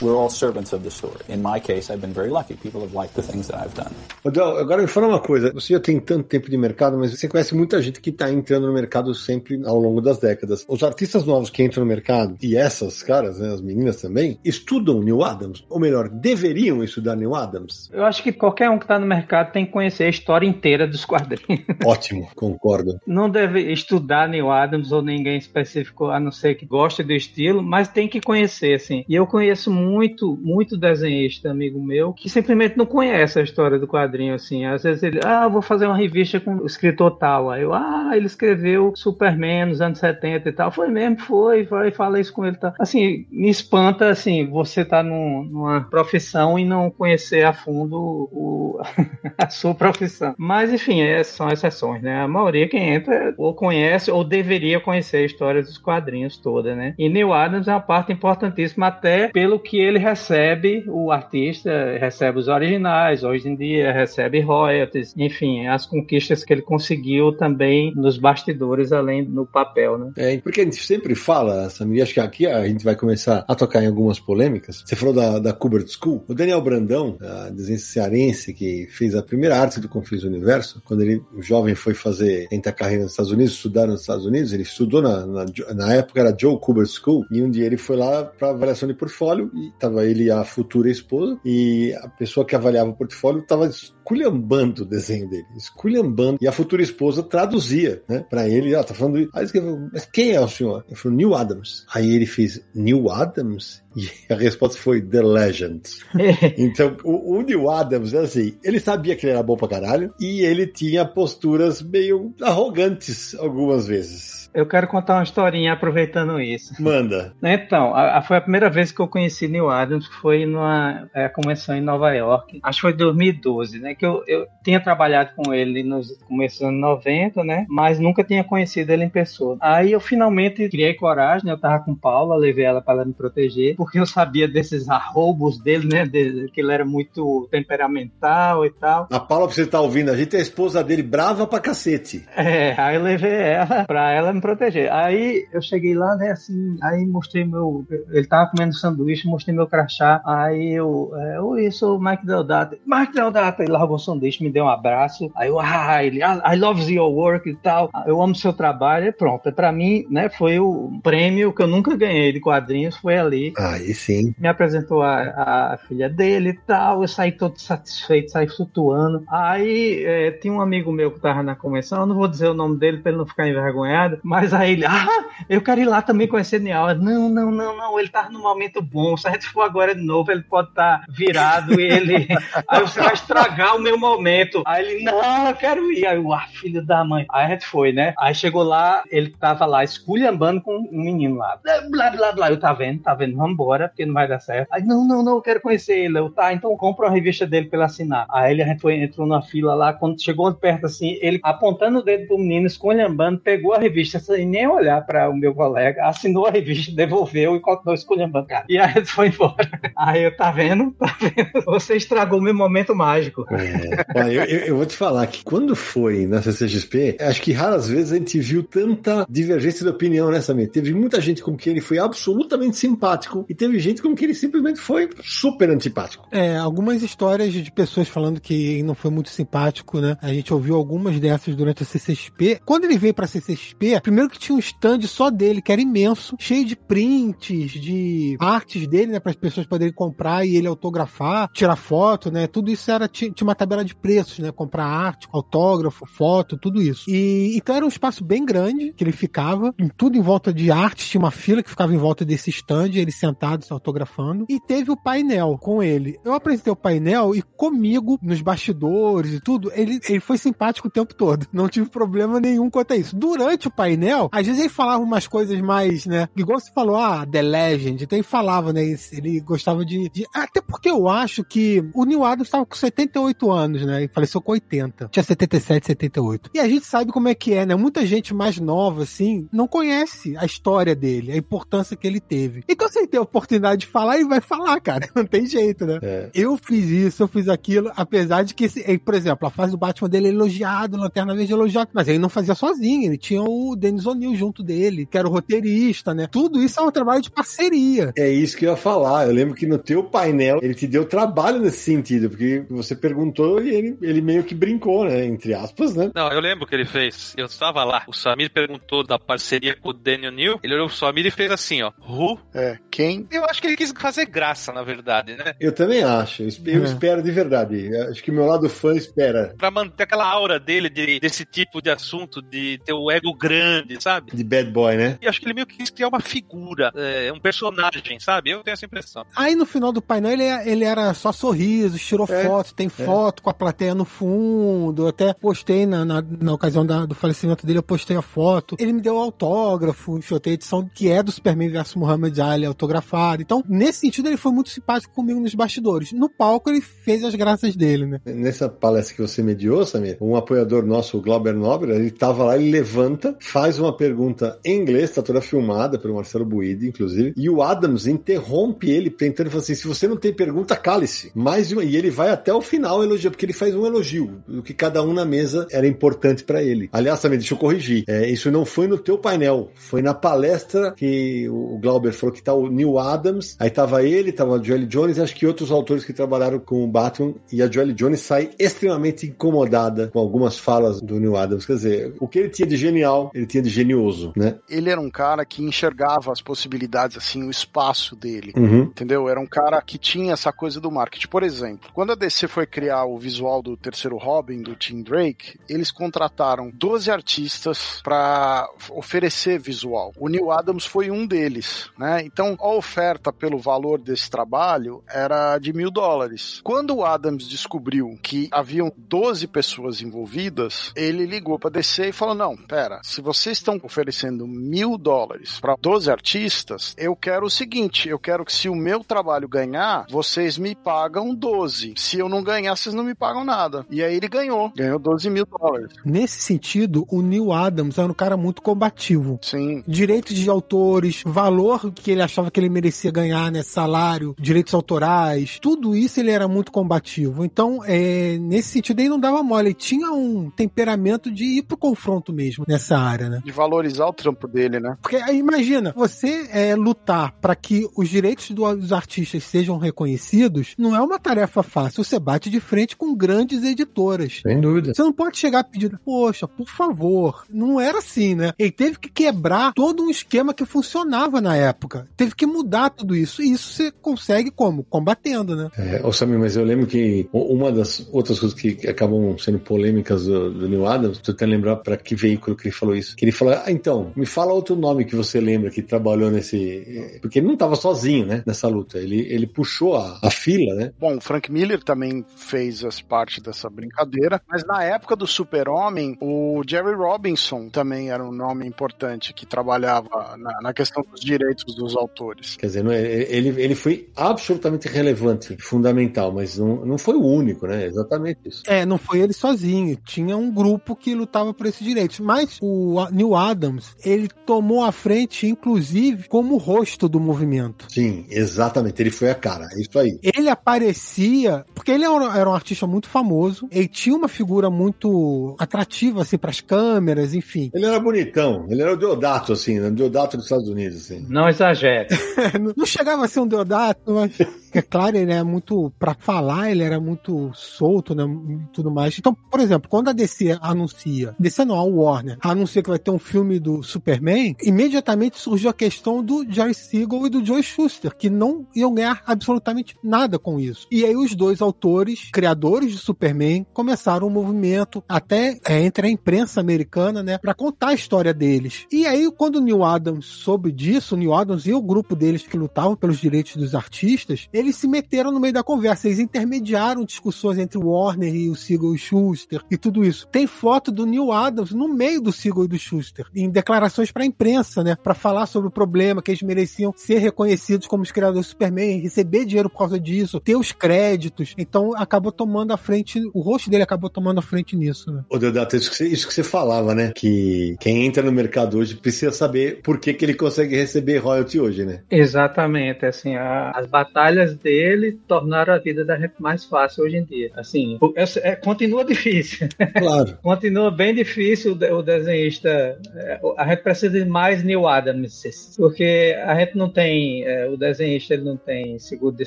We're all servants of the story. In my case, I've been very lucky. People have liked the things that I've done. Odell, agora me fala uma coisa. Você já tem tanto tempo de mercado, mas você conhece muita gente que tá entrando no mercado sempre ao longo das décadas. Os artistas novos que entram no mercado, e essas caras, né, as meninas também, estudam Neil Adams. Ou melhor, deveriam estudar Neil Adams. Eu acho que qualquer um que tá no mercado tem que conhecer a história inteira dos quadrinhos. Ótimo, concordo. Não deve estudar Neil Adams ou ninguém específico, a não ser que goste do estilo, mas tem que conhecer, assim. E eu conheço muito, muito desenhista, amigo meu, que simplesmente não conhece a história do quadrinho, assim. Às vezes ele, ah, vou fazer uma revista com o escritor tal. Aí eu, ah, ele escreveu Superman nos anos 70 e tal. Foi mesmo, foi, vai, fala isso com ele. Tá. Assim, me espanta, assim, você tá num, numa profissão e não conhecer a fundo o, a sua profissão. Mas, enfim, é, são exceções, né? A maioria quem entra ou conhece ou deveria conhecer a história dos quadrinhos toda, né? E Neil Adams é uma parte importantíssima até pelo que ele recebe, o artista recebe os originais, hoje em dia recebe royalties, enfim, as conquistas que ele conseguiu também nos bastidores, além no papel, né? É, porque a gente sempre fala, Samir, acho que aqui a gente vai começar a tocar em algumas polêmicas. Você falou da, da Kubert School. O Daniel Brandão, a desenho cearense que fez a primeira arte do Confins Universo, quando ele, jovem, foi fazer, tentar carreira nos Estados Unidos, estudar nos Estados Unidos, ele estudou na, na, na época era Joe Kubert School, e um dia ele foi lá para avaliação de portfólio, e tava ele e a futura esposa, e a pessoa que avaliava o portfólio tava esculhambando o desenho dele, esculhambando, e a futura esposa traduzia, né, pra ele, ó, tá falando, aí ele escreveu, mas quem é o senhor? Ele falou, Neil Adams. Aí ele fez, Neil Adams? E a resposta foi The Legend. então, o, o Neil Adams, assim, ele sabia que ele era bom pra caralho e ele tinha posturas meio arrogantes algumas vezes. Eu quero contar uma historinha aproveitando isso. Manda. Então, a, a, foi a primeira vez que eu conheci Neil Adams, foi numa é, convenção em Nova York. Acho que foi 2012, né? Que eu, eu tinha trabalhado com ele nos começando em 90, né? Mas nunca tinha conhecido ele em pessoa. Aí eu finalmente criei coragem, né? Eu tava com Paula, levei ela para me proteger, porque eu sabia desses arroubos dele, né? De, que ele era muito temperamental e tal. A Paula, pra você estar tá ouvindo, a gente é a esposa dele brava pra cacete. É, aí eu levei ela pra ela me proteger. Aí eu cheguei lá, né, assim, aí mostrei meu. Ele tava comendo sanduíche, mostrei meu crachá. Aí eu, é, oi, eu sou o Mike Deodato. Mike Deodato, ele largou o sanduíche, me deu um abraço. Aí eu, ah, ele, I love your work e tal. Eu amo seu trabalho. E pronto, pra mim, né, foi o prêmio que eu nunca ganhei de quadrinhos, foi ali. Aí sim. Me apresentou a, a filha dele e tal. Eu saí todo satisfeito, saí flutuando. Aí é, tinha um amigo meu que tava na convenção, eu não vou dizer o nome dele pra ele não ficar envergonhado, mas mas aí ele, ah, eu quero ir lá também conhecer Nial. Não, não, não, não, ele tá num momento bom. Se a gente for agora de novo, ele pode estar tá virado e ele. aí você vai estragar o meu momento. Aí ele, não, eu quero ir. Aí eu, ah, filho da mãe. Aí a gente foi, né? Aí chegou lá, ele tava lá esculhambando com um menino lá. Blá, blá, blá. Eu, tá vendo, tá vendo, vamos embora, porque não vai dar certo. Aí, não, não, não, eu quero conhecer ele. Eu, tá, então compra uma revista dele pra ele assinar. Aí a gente foi, entrou na fila lá, quando chegou perto assim, ele apontando o dedo pro menino, esculhambando, pegou a revista sem nem olhar para o meu colega, assinou a revista, devolveu e continuou esculhambando, cara. E aí ele foi embora. Aí eu, tá vendo? Tá vendo? Você estragou meu momento mágico. É. Olha, eu, eu, eu, vou te falar que quando foi na CCXP, acho que raras vezes a gente viu tanta divergência de opinião nessa mesa. Teve muita gente com quem ele foi absolutamente simpático e teve gente com quem ele simplesmente foi super antipático. É, algumas histórias de pessoas falando que não foi muito simpático, né? A gente ouviu algumas dessas durante a CCXP. Quando ele veio pra CCXP, primeiro que tinha um stand só dele, que era imenso, cheio de prints, de artes dele, né? Para as pessoas poderem comprar e ele autografar, tirar foto, né? Tudo isso era tinha uma tabela de preços, né? Comprar arte, autógrafo, foto, tudo isso. E então era um espaço bem grande que ele ficava, em tudo em volta de arte, tinha uma fila que ficava em volta desse stand, ele sentado se autografando, e teve o painel com ele. Eu apresentei o painel e comigo nos bastidores e tudo, ele, ele foi simpático o tempo todo. Não tive problema nenhum quanto a isso. Durante o painel, às vezes ele falava umas coisas mais, né? Igual você falou, ah, The Legend. Então ele falava, né? Ele gostava de. de... Até porque eu acho que o Neil Adams estava com 78 anos, né? E faleceu com 80. Tinha 77, 78. E a gente sabe como é que é, né? Muita gente mais nova, assim, não conhece a história dele, a importância que ele teve. Então, se ele tem a oportunidade de falar, ele vai falar, cara. Não tem jeito, né? É. Eu fiz isso, eu fiz aquilo, apesar de que, esse, por exemplo, a fase do Batman dele é elogiado, Lanterna Verde é elogiado, mas ele não fazia sozinho, ele tinha o Dennis O'Neill junto dele, que era o roteirista, né? Tudo isso é um trabalho de parceria. É isso que eu ia falar. Eu lembro que no teu painel ele te deu trabalho nesse sentido, porque você perguntou e ele, ele meio que brincou, né? Entre aspas, né? Não, eu lembro que ele fez. Eu estava lá. O Samir perguntou da parceria com o Daniel New. Ele olhou pro Samir e fez assim, ó. Who? É, quem? Eu acho que ele quis fazer graça, na verdade, né? Eu também acho. Eu é. espero de verdade. Acho que o meu lado fã espera. Pra manter aquela aura dele de, desse tipo de assunto, de ter o ego grande, sabe? De bad boy, né? E acho que ele meio que quis criar uma figura, é, um personagem, sabe? Eu tenho essa impressão. Aí no final do painel ele, ele era só sorrisos, tirou é, foto, tem é. Foto com a plateia no fundo. Até postei na, na, na ocasião da, do falecimento dele, eu postei a foto. Ele me deu autógrafo, eu tenho edição que é do Superman vs Muhammad Ali autografado. Então, nesse sentido, ele foi muito simpático comigo nos bastidores. No palco, ele fez as graças dele, né? Nessa palestra que você mediou, Samir, um apoiador nosso, o Glauber Nobre, ele tava lá, ele levanta, faz uma pergunta em inglês, tá toda filmada pelo Marcelo Buide, inclusive, e o Adams interrompe ele, tentando falar assim: se você não tem pergunta, cale-se. Mais uma, e ele vai até o final elogiar, porque ele faz um elogio, o que cada um na mesa era importante para ele. Aliás, também, deixa eu corrigir, é, isso não foi no teu painel, foi na palestra que o Glauber falou que tá o Neil Adams, aí tava ele, tava a Joelle Jones e acho que outros autores que trabalharam com o Batman, e a Joelle Jones sai extremamente incomodada com algumas falas do Neil Adams. Quer dizer, o que ele tinha de genial, ele tinha de genioso, né? Ele era um cara que enxergava as possibilidades, assim, o espaço dele, uhum. entendeu? Era um cara que tinha essa coisa do marketing. Por exemplo, quando a DC foi criar o visual do terceiro Robin, do Tim Drake, eles contrataram 12 artistas para oferecer visual. O Neil Adams foi um deles, né? Então, a oferta pelo valor desse trabalho era de mil dólares. Quando o Adams descobriu que haviam 12 pessoas envolvidas, ele ligou para DC e falou: Não, pera, se vocês estão oferecendo mil dólares para 12 artistas, eu quero o seguinte: eu quero que se o meu trabalho ganhar, vocês me pagam 12. Se eu não ganhar, vocês não me pagam nada. E aí ele ganhou, ganhou 12 mil dólares. Nesse sentido, o Neil Adams era um cara muito combativo. Sim. Direitos de autores, valor que ele achava que ele merecia ganhar, né? Salário, direitos autorais, tudo isso ele era muito combativo. Então, é, nesse sentido, ele não dava mole. Ele tinha um temperamento de ir pro confronto mesmo nessa área, né? De valorizar o trampo dele, né? Porque imagina, você é, lutar para que os direitos dos artistas sejam reconhecidos, não é uma tarefa fácil. Você bate de frente com grandes editoras. Sem dúvida. Você não pode chegar pedindo, poxa, por favor. Não era assim, né? Ele teve que quebrar todo um esquema que funcionava na época. Teve que mudar tudo isso. E isso você consegue como? Combatendo, né? É, ô Samir, mas eu lembro que uma das outras coisas que acabam sendo polêmicas do, do Neil Adams, tô tentando lembrar para que veículo que ele falou isso. Que ele falou, ah, então, me fala outro nome que você lembra que trabalhou nesse. Porque ele não estava sozinho, né? Nessa luta. Ele, ele puxou a, a fila, né? Bom, o Frank Miller também fez fez as parte dessa brincadeira. Mas na época do Super-Homem, o Jerry Robinson também era um nome importante que trabalhava na, na questão dos direitos dos autores. Quer dizer, é, ele, ele foi absolutamente relevante, fundamental, mas não, não foi o único, né? Exatamente isso. É, não foi ele sozinho. Tinha um grupo que lutava por esses direitos. Mas o Neil Adams, ele tomou a frente, inclusive, como rosto do movimento. Sim, exatamente. Ele foi a cara. É isso aí. Ele aparecia, porque ele era um artista muito famoso, ele tinha uma figura muito atrativa, assim, pras câmeras, enfim. Ele era bonitão. Ele era o Deodato, assim, né? O Deodato dos Estados Unidos, assim. Não exagere. não chegava a ser um Deodato, mas é claro, ele é muito. para falar, ele era muito solto, né? Tudo mais. Então, por exemplo, quando a DC anuncia, DC não, a Warner, anuncia que vai ter um filme do Superman, imediatamente surgiu a questão do Jerry Siegel e do Joe Schuster, que não iam ganhar absolutamente nada com isso. E aí os dois autores, criadores de Superman, começaram um movimento até é, entre a imprensa americana, né, para contar a história deles. E aí quando o Neil Adams soube disso, o Neil Adams e o grupo deles que lutavam pelos direitos dos artistas, eles se meteram no meio da conversa, eles intermediaram discussões entre o Warner e o Siegel Schuster e tudo isso. Tem foto do Neil Adams no meio do Siegel e do Schuster, em declarações para a imprensa, né, para falar sobre o problema que eles mereciam ser reconhecidos como os criadores do Superman, receber dinheiro por causa disso, ter os créditos. Então acabou tomando a frente, o rosto dele acabou tomando a frente nisso, né? Ô, Deodato, isso que, você, isso que você falava, né? Que quem entra no mercado hoje precisa saber por que, que ele consegue receber royalty hoje, né? Exatamente, assim, a, as batalhas dele tornaram a vida da gente mais fácil hoje em dia. Assim, é, é, continua difícil. Claro. continua bem difícil o, o desenhista. É, a gente precisa de mais Neil Adams, porque a gente não tem, é, o desenhista ele não tem seguro de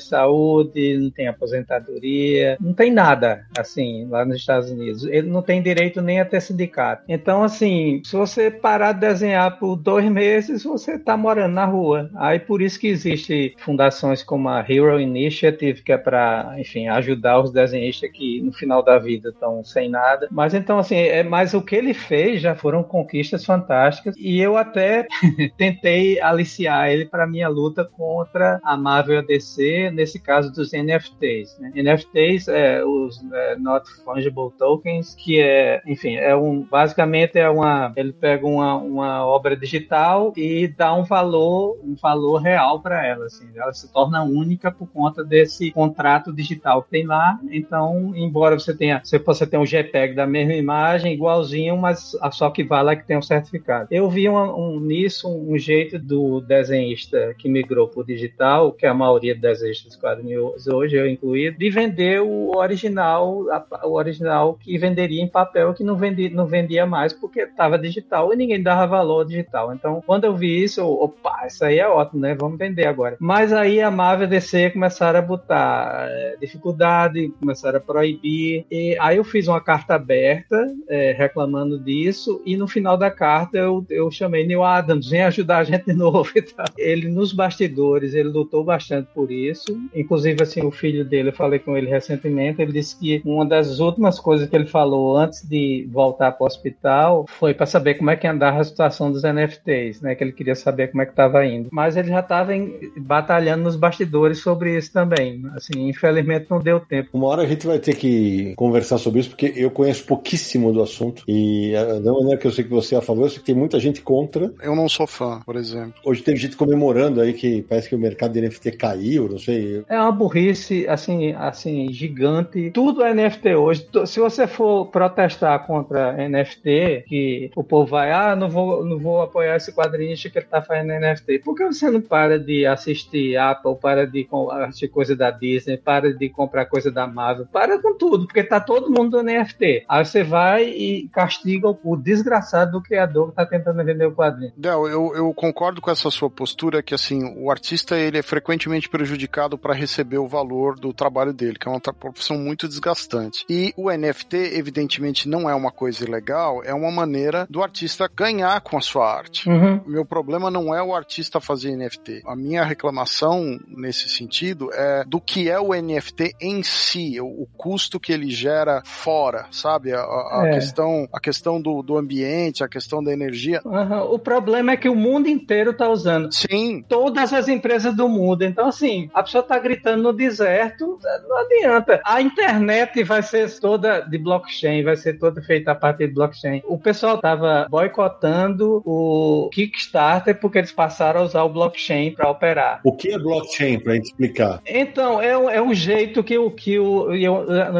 saúde, não tem aposentadoria, não tem nada, assim, lá nos Estados Unidos. Ele não tem direito nem a ter sindicato. Então, assim, se você parar de desenhar por dois meses, você tá morando na rua. Aí por isso que existe fundações como a Hero Initiative, que é para, enfim, ajudar os desenhistas que no final da vida estão sem nada. Mas então, assim, é, mas o que ele fez já foram conquistas fantásticas e eu até tentei aliciar ele para minha luta contra a Marvel ADC, nesse caso dos NFTs. Né? NFTs é os é, Not Fungible Tokens, que é, enfim, é um, basicamente é uma, ele pega uma, uma obra digital e dá um valor, um valor real para ela, assim, ela se torna única por conta desse contrato digital que tem lá. Então, embora você tenha, você possa ter um JPEG da mesma imagem, igualzinho, mas só que vale é que tem um certificado. Eu vi um, nisso um jeito do desenhista que migrou para o digital, que a maioria dos desenhistas quadrinhos hoje, eu incluído, de vender o original, a, o original que venderia em papel, que não vendia, não vendia mais porque estava digital e ninguém dava valor digital. Então, quando eu vi isso, eu, opa, isso aí é ótimo, né? Vamos vender agora. Mas aí a Marvel DC começaram a botar é, dificuldade, começaram a proibir. E aí eu fiz uma carta aberta é, reclamando disso, e no final da carta eu, eu chamei Neil Adams, vem ajudar a gente de novo e. Ele nos bastidores, ele lutou bastante por isso. Inclusive, assim, o filho dele, eu falei com ele recentemente, ele disse que uma das últimas coisas que ele falou antes de voltar para o hospital foi para saber como é que andava a situação dos NFTs, né? Que ele queria saber como é que estava indo. Mas ele já estava batalhando nos bastidores sobre isso também. Assim, infelizmente não deu tempo. Uma hora a gente vai ter que conversar sobre isso, porque eu conheço pouquíssimo do assunto. E da maneira que eu sei que você é a favor, eu sei que tem muita gente contra. Eu não sou fã, por exemplo. Hoje teve gente comemorando aí que parece que o mercado de NFT caiu, não sei. É uma burrice, assim, assim, gigante. Tudo é NFT hoje. Se você for protestar contra NFT, que o povo vai, ah, não vou, não vou apoiar esse quadrinho que ele tá fazendo NFT. Por que você não para de assistir Apple, para de assistir coisa da Disney, para de comprar coisa da Marvel, para com tudo, porque tá todo mundo no NFT. Aí você vai e castiga o desgraçado do criador que tá tentando vender o quadrinho. Del, eu, eu concordo com essa sua postura que assim, o artista ele é frequentemente prejudicado para receber o valor do trabalho dele, que é uma profissão muito desgastante. E o NFT, evidentemente, não é uma coisa ilegal, é uma maneira do artista ganhar com a sua arte. Uhum. Meu problema não é o artista fazer NFT. A minha reclamação nesse sentido é do que é o NFT em si, o, o custo que ele gera fora, sabe? A, a é. questão, a questão do, do ambiente, a questão da energia. Uhum. O problema é que o mundo inteiro está usando. Sim. Todas as empresas do mundo. Então, assim, a pessoa está gritando no deserto, não adianta. Olha, a internet vai ser toda de blockchain, vai ser toda feita a partir de blockchain. O pessoal estava boicotando o Kickstarter porque eles passaram a usar o blockchain para operar. O que é blockchain, para explicar? Então, é, é um jeito que, o, que o,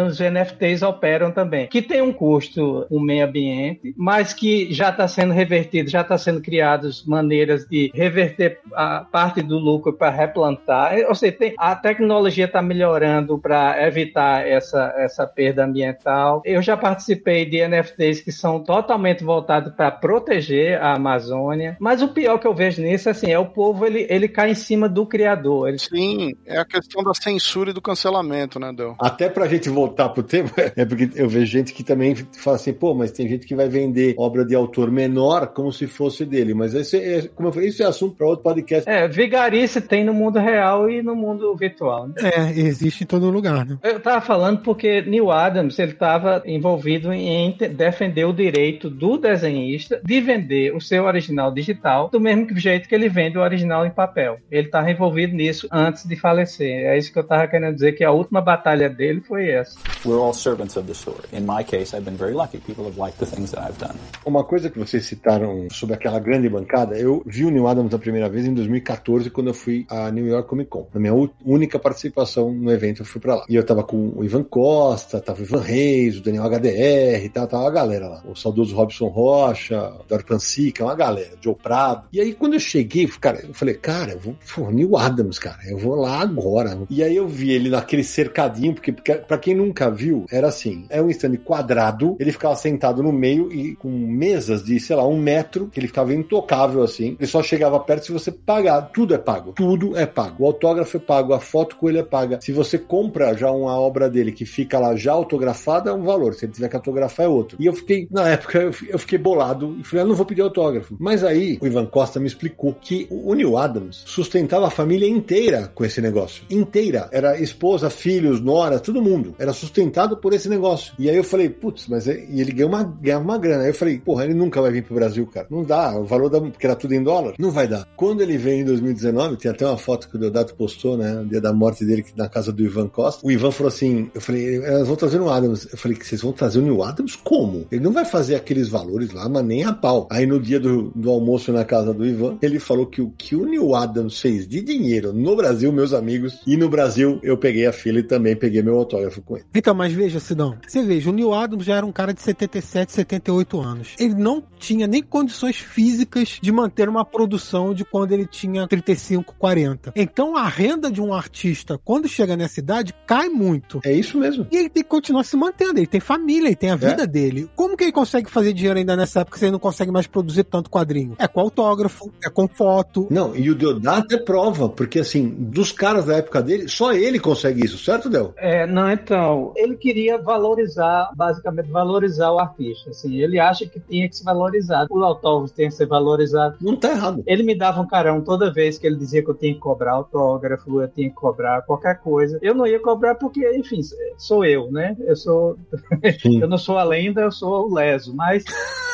os NFTs operam também, que tem um custo, um meio ambiente, mas que já está sendo revertido, já está sendo criadas maneiras de reverter a parte do lucro para replantar. Ou seja, tem, a tecnologia está melhorando para evitar essa, essa perda ambiental. Eu já participei de NFTs que são totalmente voltados para proteger a Amazônia, mas o pior que eu vejo nisso assim, é o povo ele, ele cai em cima do criador. Ele... Sim, é a questão da censura e do cancelamento, né, Del? Até pra gente voltar pro tema, é porque eu vejo gente que também fala assim, pô, mas tem gente que vai vender obra de autor menor como se fosse dele, mas esse é, como eu falei, isso é assunto para outro podcast. É, vigarice tem no mundo real e no mundo virtual. Né? É, existe em todo lugar, né? Eu tava falando porque Neil Adams, ele tava envolvido em defender o direito do desenhista de vender o seu original digital do mesmo jeito que ele vende o original em papel. Ele estava envolvido nisso antes de falecer. É isso que eu estava querendo dizer, que a última batalha dele foi essa. We're all servants of the story. In my case, I've been very lucky. People have liked the things that I've done. Uma coisa que vocês citaram sobre aquela grande bancada, eu vi o Neil Adams a primeira vez em 2014, quando eu fui a New York Comic Con. Na minha única participação no evento, eu fui para lá. E eu tava com o Ivan Costa, tava o Ivan Reis, o Daniel HDR, tava, tava a galera lá. O saudoso Robson Rocha, o Darpan Sica, uma galera, Joe Prado. E aí, quando eu cheguei, cara, eu falei, cara, eu vou, pô, Neil Adams, cara, eu vou lá agora. E aí eu vi ele naquele cercadinho, porque, porque para quem nunca viu, era assim, é um stand quadrado, ele ficava sentado no meio e com mesas de, sei lá, um metro, que ele ficava intocável assim, ele só chegava perto se você pagar, tudo é pago, tudo é pago, o autógrafo é pago, a foto com ele é paga, se você compra já uma obra dele que fica lá já autografada, é um valor, se ele tiver que autografar é outro. E eu fiquei, na época, eu fiquei bolado e falei, eu não vou pedir autógrafo. Mas aí, o Ivan Costa me explicou que o Neil Adams sustentava a família inteira com esse negócio. Inteira. Era esposa, filhos, nora, todo mundo. Era sustentado por esse negócio. E aí eu falei, putz, mas é... e ele ganhou uma, ganhava uma grana. Aí eu falei, porra, ele nunca vai vir pro Brasil, cara. Não dá. O valor da. Porque era tudo em dólar. Não vai dar. Quando ele veio em 2019, tem até uma foto que o Deodato postou, né? Dia da morte dele, na casa do Ivan Costa. O Ivan falou assim: eu falei, elas vão trazer o Adams. Eu falei, que vocês vão trazer o Neil Adams? Como? Ele não vai fazer aqueles valores lá, mas nem a pau. Aí no dia do, do almoço na casa do Ivan, ele falou que o que o Neil Adams fez de dinheiro no Brasil, meus amigos, e no Brasil eu peguei a fila e também peguei meu autógrafo com ele. Então, mas veja, Sidão, você veja, o Neil Adams já era um cara de 77, 78 anos. Ele não tinha nem condições físicas de manter uma produção de quando ele tinha 35, 40. Então a renda de um artista, quando chega nessa idade, cai muito. É isso mesmo. E ele tem que continuar se mantendo, ele tem família, ele tem a vida é. dele. Como que ele consegue fazer dinheiro ainda nessa época se ele não consegue mais produzir tanto quadrinho? É com autógrafo, é com foto. Não, e o Deodato é prova, porque assim, dos caras da época dele, só ele consegue isso, certo, Del? É, não, então, ele queria valorizar, basicamente, valorizar o artista, assim, ele acha que tinha que se valorizar, o autógrafo tem que ser valorizado. Não tá errado. Ele me dava um carão toda vez que ele dizia que eu tinha que cobrar autógrafo, eu tinha que cobrar qualquer coisa. Eu não ia cobrar porque, enfim, sou eu, né? Eu sou. eu não sou a lenda, eu sou o leso, mas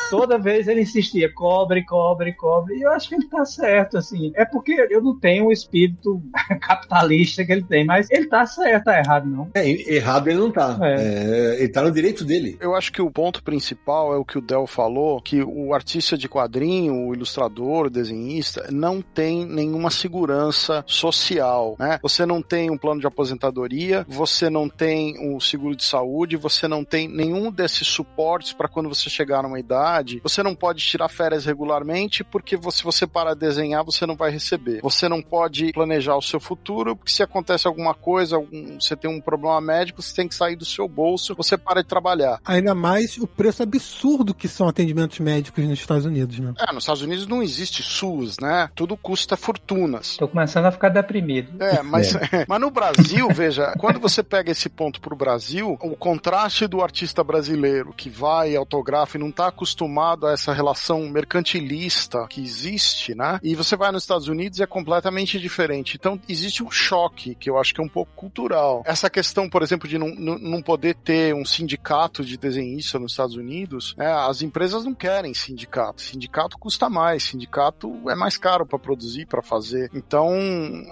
toda vez ele insistia, cobre, cobre, cobre. E eu acho que ele tá certo, assim. É porque eu não tenho o espírito capitalista que ele tem, mas ele tá certo, tá errado, não. É, errado ele não tá. É. É, ele tá no direito dele. Eu acho que o ponto principal é o que o Del falou, que o artista de quadrinho, o ilustrador, o desenhista, não tem nenhuma segurança social, né? Você não tem um plano de aposentadoria, você não tem um seguro de saúde, você não tem nenhum desses suportes para quando você chegar numa idade você não pode tirar férias regularmente porque se você parar de desenhar, você não vai receber. Você não pode planejar o seu futuro porque se acontece alguma coisa, algum, você tem um problema médico, você tem que sair do seu bolso, você para de trabalhar. Ainda mais o preço absurdo que são atendimentos médicos nos Estados Unidos, né? É, nos Estados Unidos não existe SUS, né? Tudo custa fortunas. Tô começando a ficar deprimido. É, mas, é. mas no Brasil, veja, quando você pega esse ponto pro Brasil, o contraste do artista brasileiro que vai, autografa e não tá acostumado acostumado a essa relação mercantilista que existe, né? E você vai nos Estados Unidos e é completamente diferente. Então existe um choque que eu acho que é um pouco cultural. Essa questão, por exemplo, de não, não poder ter um sindicato de desenhista nos Estados Unidos, né? as empresas não querem sindicato. Sindicato custa mais, sindicato é mais caro para produzir, para fazer. Então,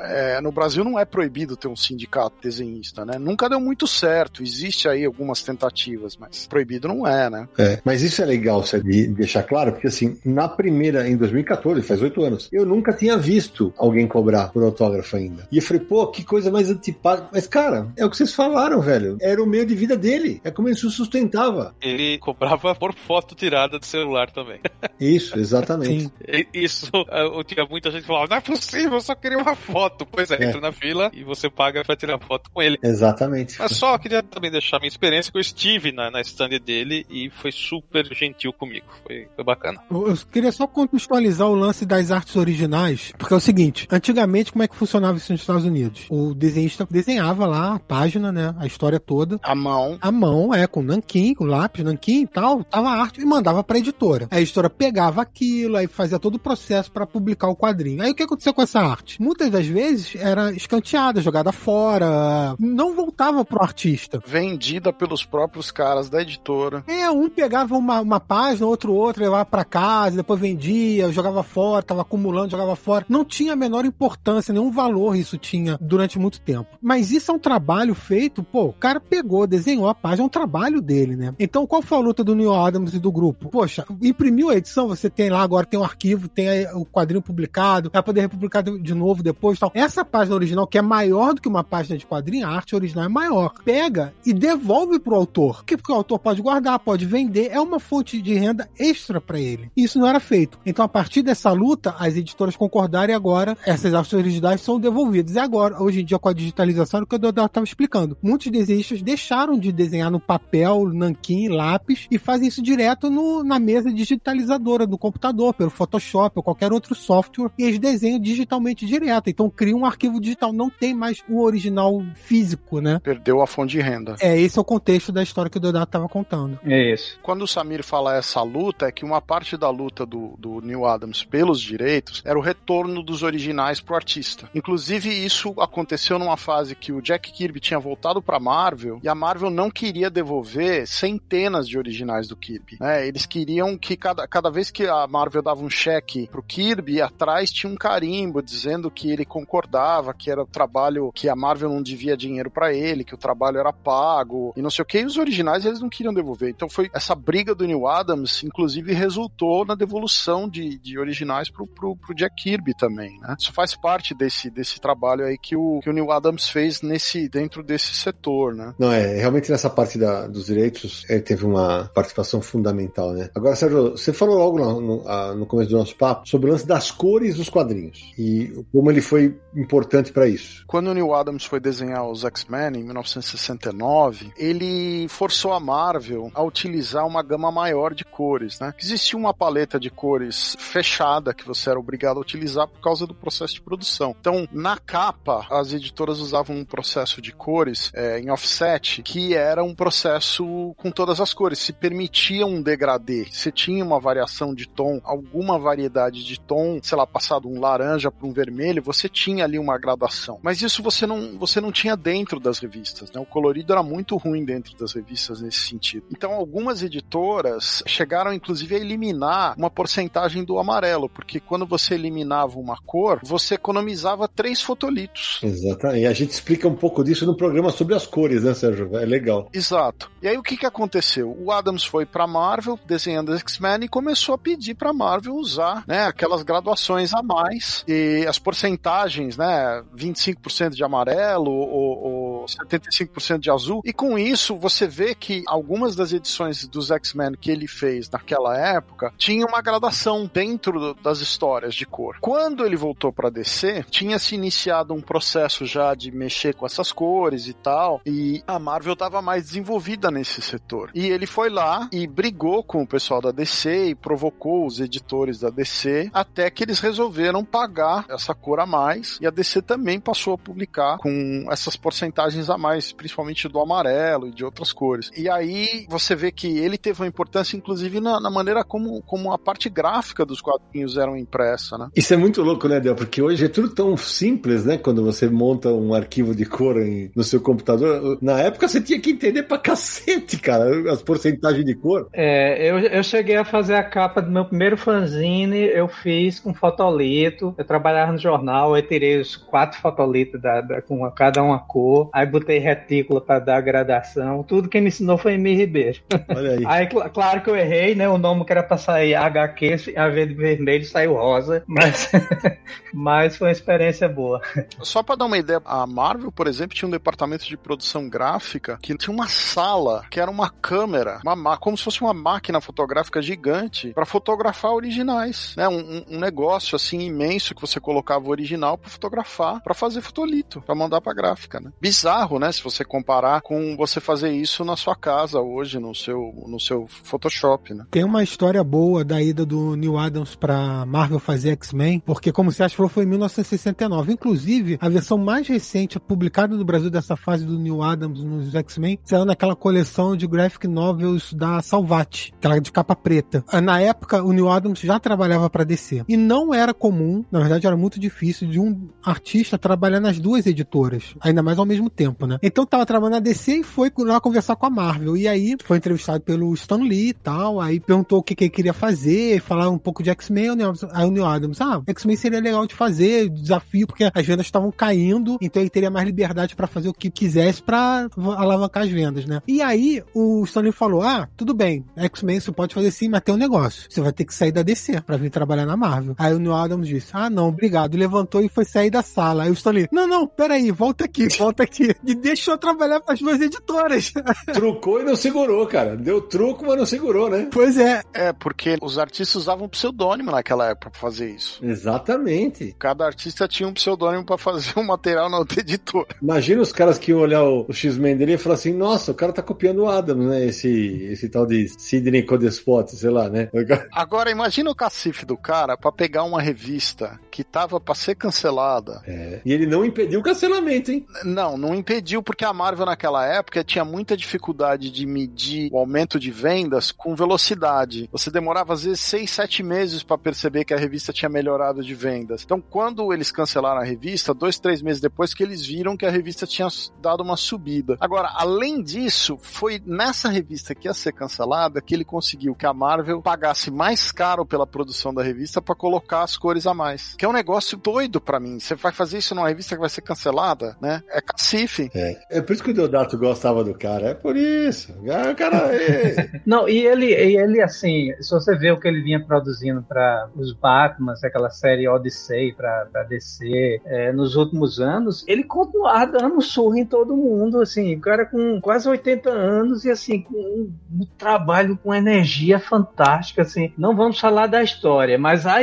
é, no Brasil não é proibido ter um sindicato desenhista, né? Nunca deu muito certo. Existe aí algumas tentativas, mas proibido não é, né? É, mas isso é legal você deixar claro, porque assim, na primeira, em 2014, faz oito anos, eu nunca tinha visto alguém cobrar por autógrafo ainda. E eu falei, pô, que coisa mais antipática. Mas, cara, é o que vocês falaram, velho. Era o meio de vida dele. É como ele se sustentava. Ele cobrava por foto tirada do celular também. Isso, exatamente. Isso, eu tinha muita gente que falava, não é possível, eu só queria uma foto. Pois é, é. entra na fila e você paga pra tirar foto com ele. Exatamente. Mas só queria também deixar minha experiência que eu estive na, na stand dele e foi super gentil comigo. Foi, foi bacana. Eu queria só contextualizar o lance das artes originais, porque é o seguinte, antigamente como é que funcionava isso nos Estados Unidos? O desenhista desenhava lá a página, né, a história toda. A mão. A mão, é, com nanquim, com lápis, nanquim e tal, tava a arte e mandava pra editora. A editora pegava aquilo, aí fazia todo o processo para publicar o quadrinho. Aí o que aconteceu com essa arte? Muitas das vezes era escanteada, jogada fora, não voltava pro artista. Vendida pelos próprios caras da editora. É, um pegava uma, uma página, outro outro, levava para casa, depois vendia, jogava fora, tava acumulando, jogava fora. Não tinha a menor importância, nenhum valor isso tinha durante muito tempo. Mas isso é um trabalho feito, pô, o cara pegou, desenhou a página, é um trabalho dele, né? Então qual foi a luta do Neil Adams e do grupo? Poxa, imprimiu a edição, você tem lá agora, tem um arquivo, tem o quadrinho publicado, vai poder republicar de novo depois tal. Essa página original, que é maior do que uma página de quadrinho, a arte original é maior. Pega e devolve pro autor. Porque, porque o autor pode guardar, pode vender, é uma fonte de renda extra para ele. Isso não era feito. Então, a partir dessa luta, as editoras concordaram e agora essas artes originais são devolvidas. E agora, hoje em dia, com a digitalização, é o que o Dodel estava explicando. Muitos desenhistas deixaram de desenhar no papel, nanquim, lápis e fazem isso direto no, na mesa digitalizadora do computador, pelo Photoshop ou qualquer outro software, e eles desenham digitalmente direto. Então, criam um arquivo digital. Não tem mais o original físico, né? Perdeu a fonte de renda. É, esse é o contexto da história que o Dodato estava contando. É isso. Quando o Samir fala essa luta, é que uma parte da luta do, do Neil Adams pelos direitos era o retorno dos originais pro artista. Inclusive, isso aconteceu numa fase que o Jack Kirby tinha voltado pra Marvel e a Marvel não queria devolver centenas de originais do Kirby. Né? Eles queriam que cada, cada vez que a Marvel dava um cheque pro Kirby, atrás tinha um carimbo dizendo que ele concordava, que era o trabalho que a Marvel não devia dinheiro para ele, que o trabalho era pago e não sei o que. E os originais eles não queriam devolver. Então foi essa briga do Neil Adams, inclusive resultou na devolução de, de originais pro, pro, pro Jack Kirby também, né? Isso faz parte desse, desse trabalho aí que o, que o Neil Adams fez nesse, dentro desse setor, né? Não, é, realmente nessa parte da, dos direitos ele teve uma participação fundamental, né? Agora, Sérgio, você falou logo no, no, no começo do nosso papo sobre o lance das cores dos quadrinhos e como ele foi importante para isso. Quando o Neil Adams foi desenhar os X-Men em 1969, ele forçou a Marvel a utilizar uma gama maior de cores, né? Existia uma paleta de cores fechada que você era obrigado a utilizar por causa do processo de produção. Então, na capa, as editoras usavam um processo de cores é, em offset que era um processo com todas as cores. Se permitia um degradê. Você tinha uma variação de tom, alguma variedade de tom, sei lá, passado um laranja para um vermelho, você tinha ali uma gradação. Mas isso você não, você não tinha dentro das revistas, né? O colorido era muito ruim dentro das revistas nesse sentido. Então, algumas editoras chegaram inclusive a eliminar uma porcentagem do amarelo, porque quando você eliminava uma cor, você economizava três fotolitos. Exato. E a gente explica um pouco disso no programa sobre as cores, né, Sérgio? É legal. Exato. E aí o que que aconteceu? O Adams foi para Marvel desenhando X-Men e começou a pedir para Marvel usar, né, aquelas graduações a mais e as porcentagens, né, 25% de amarelo ou, ou 75% de azul. E com isso você vê que algumas das edições dos X-Men que ele fez naquela época tinha uma gradação dentro das histórias de cor. Quando ele voltou para DC, tinha se iniciado um processo já de mexer com essas cores e tal, e a Marvel estava mais desenvolvida nesse setor. E ele foi lá e brigou com o pessoal da DC e provocou os editores da DC até que eles resolveram pagar essa cor a mais e a DC também passou a publicar com essas porcentagens a mais, principalmente do amarelo e de outras cores. E aí você vê que ele teve uma importância, inclusive, na, na maneira como, como a parte gráfica dos quadrinhos eram impressa, né? Isso é muito louco, né, Del? Porque hoje é tudo tão simples, né? Quando você monta um arquivo de cor em, no seu computador. Na época você tinha que entender pra cacete, cara, as porcentagens de cor. É, eu, eu cheguei a fazer a capa do meu primeiro fanzine, eu fiz com fotolito. Eu trabalhava no jornal, eu tirei os quatro fotolitos da, da, com cada uma cor, aí botei retícula para dar gradação. Tudo que me ensinou foi Emir Ribeiro. Olha aí. aí, cl claro que eu errei, né? O nome que era pra sair HQ, a vermelho saiu rosa, mas, mas foi uma experiência boa. Só para dar uma ideia, a Marvel, por exemplo, tinha um departamento de produção gráfica que tinha uma sala que era uma câmera, uma, como se fosse uma máquina fotográfica gigante para fotografar originais, né? Um, um, negócio assim imenso que você colocava o original para fotografar, para fazer fotolito, para mandar para gráfica, né? Bizarro, né? Se você comparar com você fazer isso na sua casa hoje no seu no seu Photoshop, né? Tem uma história boa da ida do Neil Adams para Marvel fazer X-Men, porque como você acha foi em 1969. Inclusive, a versão mais recente publicada no Brasil dessa fase do Neil Adams nos X-Men saiu naquela coleção de graphic novels da Salvat, aquela de capa preta. Na época, o Neil Adams já trabalhava para DC. E não era comum, na verdade era muito difícil, de um artista trabalhar nas duas editoras, ainda mais ao mesmo tempo, né? Então tava trabalhando na DC e foi lá conversar com a Marvel. E aí foi entrevistado pelo Stan Lee e tal, aí perguntou o que, que ele queria fazer, falar um pouco de X-Men, aí o Neil Adams, ah, X-Men seria legal de fazer, desafio, porque as vendas estavam caindo, então ele teria mais liberdade para fazer o que quisesse para alavancar as vendas, né? E aí o Stan Lee falou, ah, tudo bem, X-Men você pode fazer sim, mas tem um negócio, você vai ter que sair da DC para vir trabalhar na Marvel. Aí o Neil Adams disse, ah, não, obrigado, levantou e foi sair da sala. Aí o Stan Lee, não, não, peraí, volta aqui, volta aqui. E deixou trabalhar as duas editoras. Trucou e não segurou, cara. Deu truco, mas não segurou, né? Pois é. É, porque os artistas usavam pseudônimo naquela época pra fazer isso. Exatamente. Cada artista tinha um pseudônimo para fazer um material na outra editora. Imagina os caras que iam olhar o, o X-Men dele e falar assim: nossa, o cara tá copiando o Adams, né? Esse, esse tal de Sidney Codespot, sei lá, né? Agora, imagina o cacife do cara para pegar uma revista que tava para ser cancelada. É. E ele não impediu o cancelamento, hein? Não, não impediu, porque a Marvel naquela época tinha muita dificuldade de medir o aumento de vendas com velocidade. Você demorava às vezes seis, sete meses para perceber que a revista tinha melhorado de vendas. Então, quando eles cancelaram a revista, dois, três meses depois que eles viram que a revista tinha dado uma subida. Agora, além disso, foi nessa revista que ia ser cancelada que ele conseguiu que a Marvel pagasse mais caro pela produção da revista para colocar as cores a mais. Que é um negócio doido para mim. Você vai fazer isso numa revista que vai ser cancelada, né? É cacife. É, é por isso que o Deodato gostava do cara. É por isso. É, o cara. É... Não, e ele, ele, assim, se você vê o que ele vinha produzindo para os Batman, aquela série Odyssey para DC, é, nos últimos anos, ele continuava dando surra em todo mundo, assim, o cara com quase 80 anos e assim, com um, um trabalho com energia fantástica, assim. Não vamos falar da história, mas a,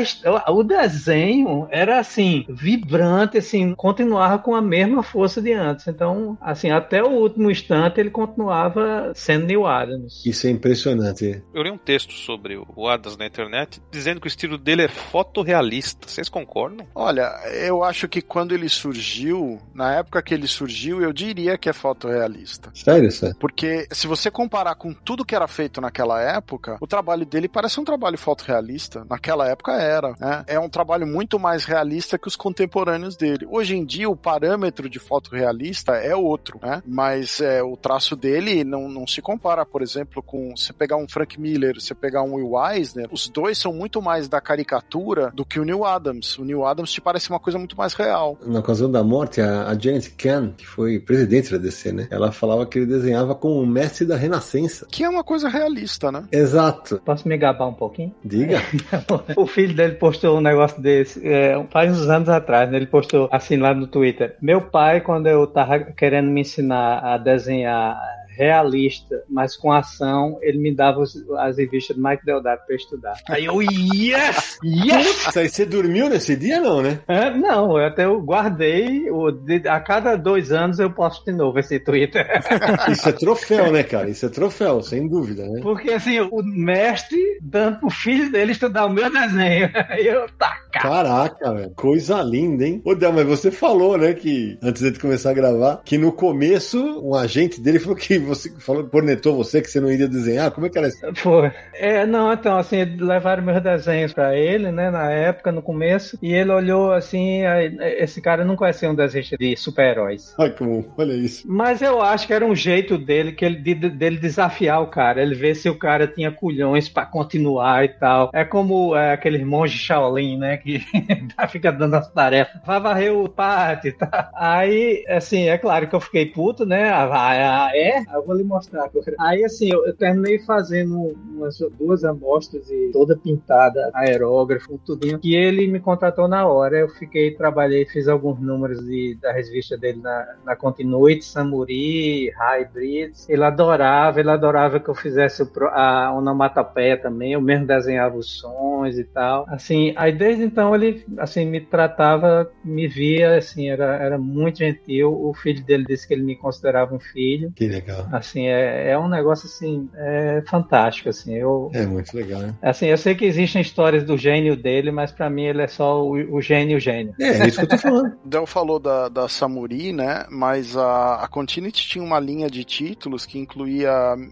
o desenho era assim, vibrante, assim, continuava com a mesma força de antes. Então, assim, até o último instante ele continuava sendo Neil Adams. Isso é impressionante. Eu li um texto sobre o Adams na internet dizendo que o estilo dele é fotorrealista. Vocês concordam? Olha, eu acho que quando ele surgiu, na época que ele surgiu, eu diria que é fotorrealista. Sério, sério? Porque se você comparar com tudo que era feito naquela época, o trabalho dele parece um trabalho fotorrealista. Naquela época era. Né? É um trabalho muito mais realista que os contemporâneos dele. Hoje em dia, o parâmetro de fotorrealista é outro, né? Mas é, o traço dele não, não se compara, por exemplo, com você pegar um Frank Miller, você pegar um Will Eisner, os dois são muito mais da caricatura do que o Neil Adams. O Neil Adams te parece uma coisa muito mais real. Na ocasião da morte, a, a Janet Kahn, que foi presidente da DC, né? Ela falava que ele desenhava como o mestre da Renascença. Que é uma coisa realista, né? Exato. Posso me gabar um pouquinho? Diga. o filho dele postou um negócio desse é, faz uns anos atrás, né? Ele postou assim lá no Twitter. Meu pai, quando eu tava querendo me ensinar a desenhar realista, mas com ação, ele me dava os, as revistas do Mike Deodato pra estudar. Aí eu, yes! Yes! Aí você dormiu nesse dia, não, né? É, não, eu até eu guardei, o, de, a cada dois anos eu posto de novo esse Twitter. Isso é troféu, né, cara? Isso é troféu, sem dúvida, né? Porque assim, o mestre dando pro filho dele estudar o meu desenho. Aí eu, tá. Caraca, velho. Coisa linda, hein? Ô, Del, mas você falou, né, que antes de começar a gravar, que no começo um agente dele falou que você falou, cornetou você que você não iria desenhar. Como é que era isso? Foi. É, não, então, assim, levaram meus desenhos pra ele, né, na época, no começo, e ele olhou assim, aí, esse cara não conhecia um desenho de super-heróis. Ai, como, olha isso. Mas eu acho que era um jeito dele, que ele, de, dele desafiar o cara, ele ver se o cara tinha culhões pra continuar e tal. É como é, aqueles monges Shaolin, né, que fica dando as tarefas. Vai varrer o pátio e tá. Aí, assim, é claro que eu fiquei puto, né, ah, ah, é? Eu vou lhe mostrar. Aí, assim, eu, eu terminei fazendo umas duas amostras e toda pintada, aerógrafo, tudinho, que ele me contratou na hora. Eu fiquei, trabalhei, fiz alguns números de, da revista dele na, na Continuity, Samuri, Hybrids. Ele adorava, ele adorava que eu fizesse o, a onomatopeia também, eu mesmo desenhava os sons e tal. Assim, aí desde então ele, assim, me tratava, me via, assim, era, era muito gentil. O filho dele disse que ele me considerava um filho. Que legal. Assim, é, é um negócio, assim, é fantástico, assim. Eu, É muito legal, né? assim, eu sei que existem histórias do gênio dele, mas pra mim ele é só o, o gênio gênio. É, é isso que eu tô falando. Del falou da, da Samuri, né? Mas a, a Continuity tinha uma linha de títulos que incluía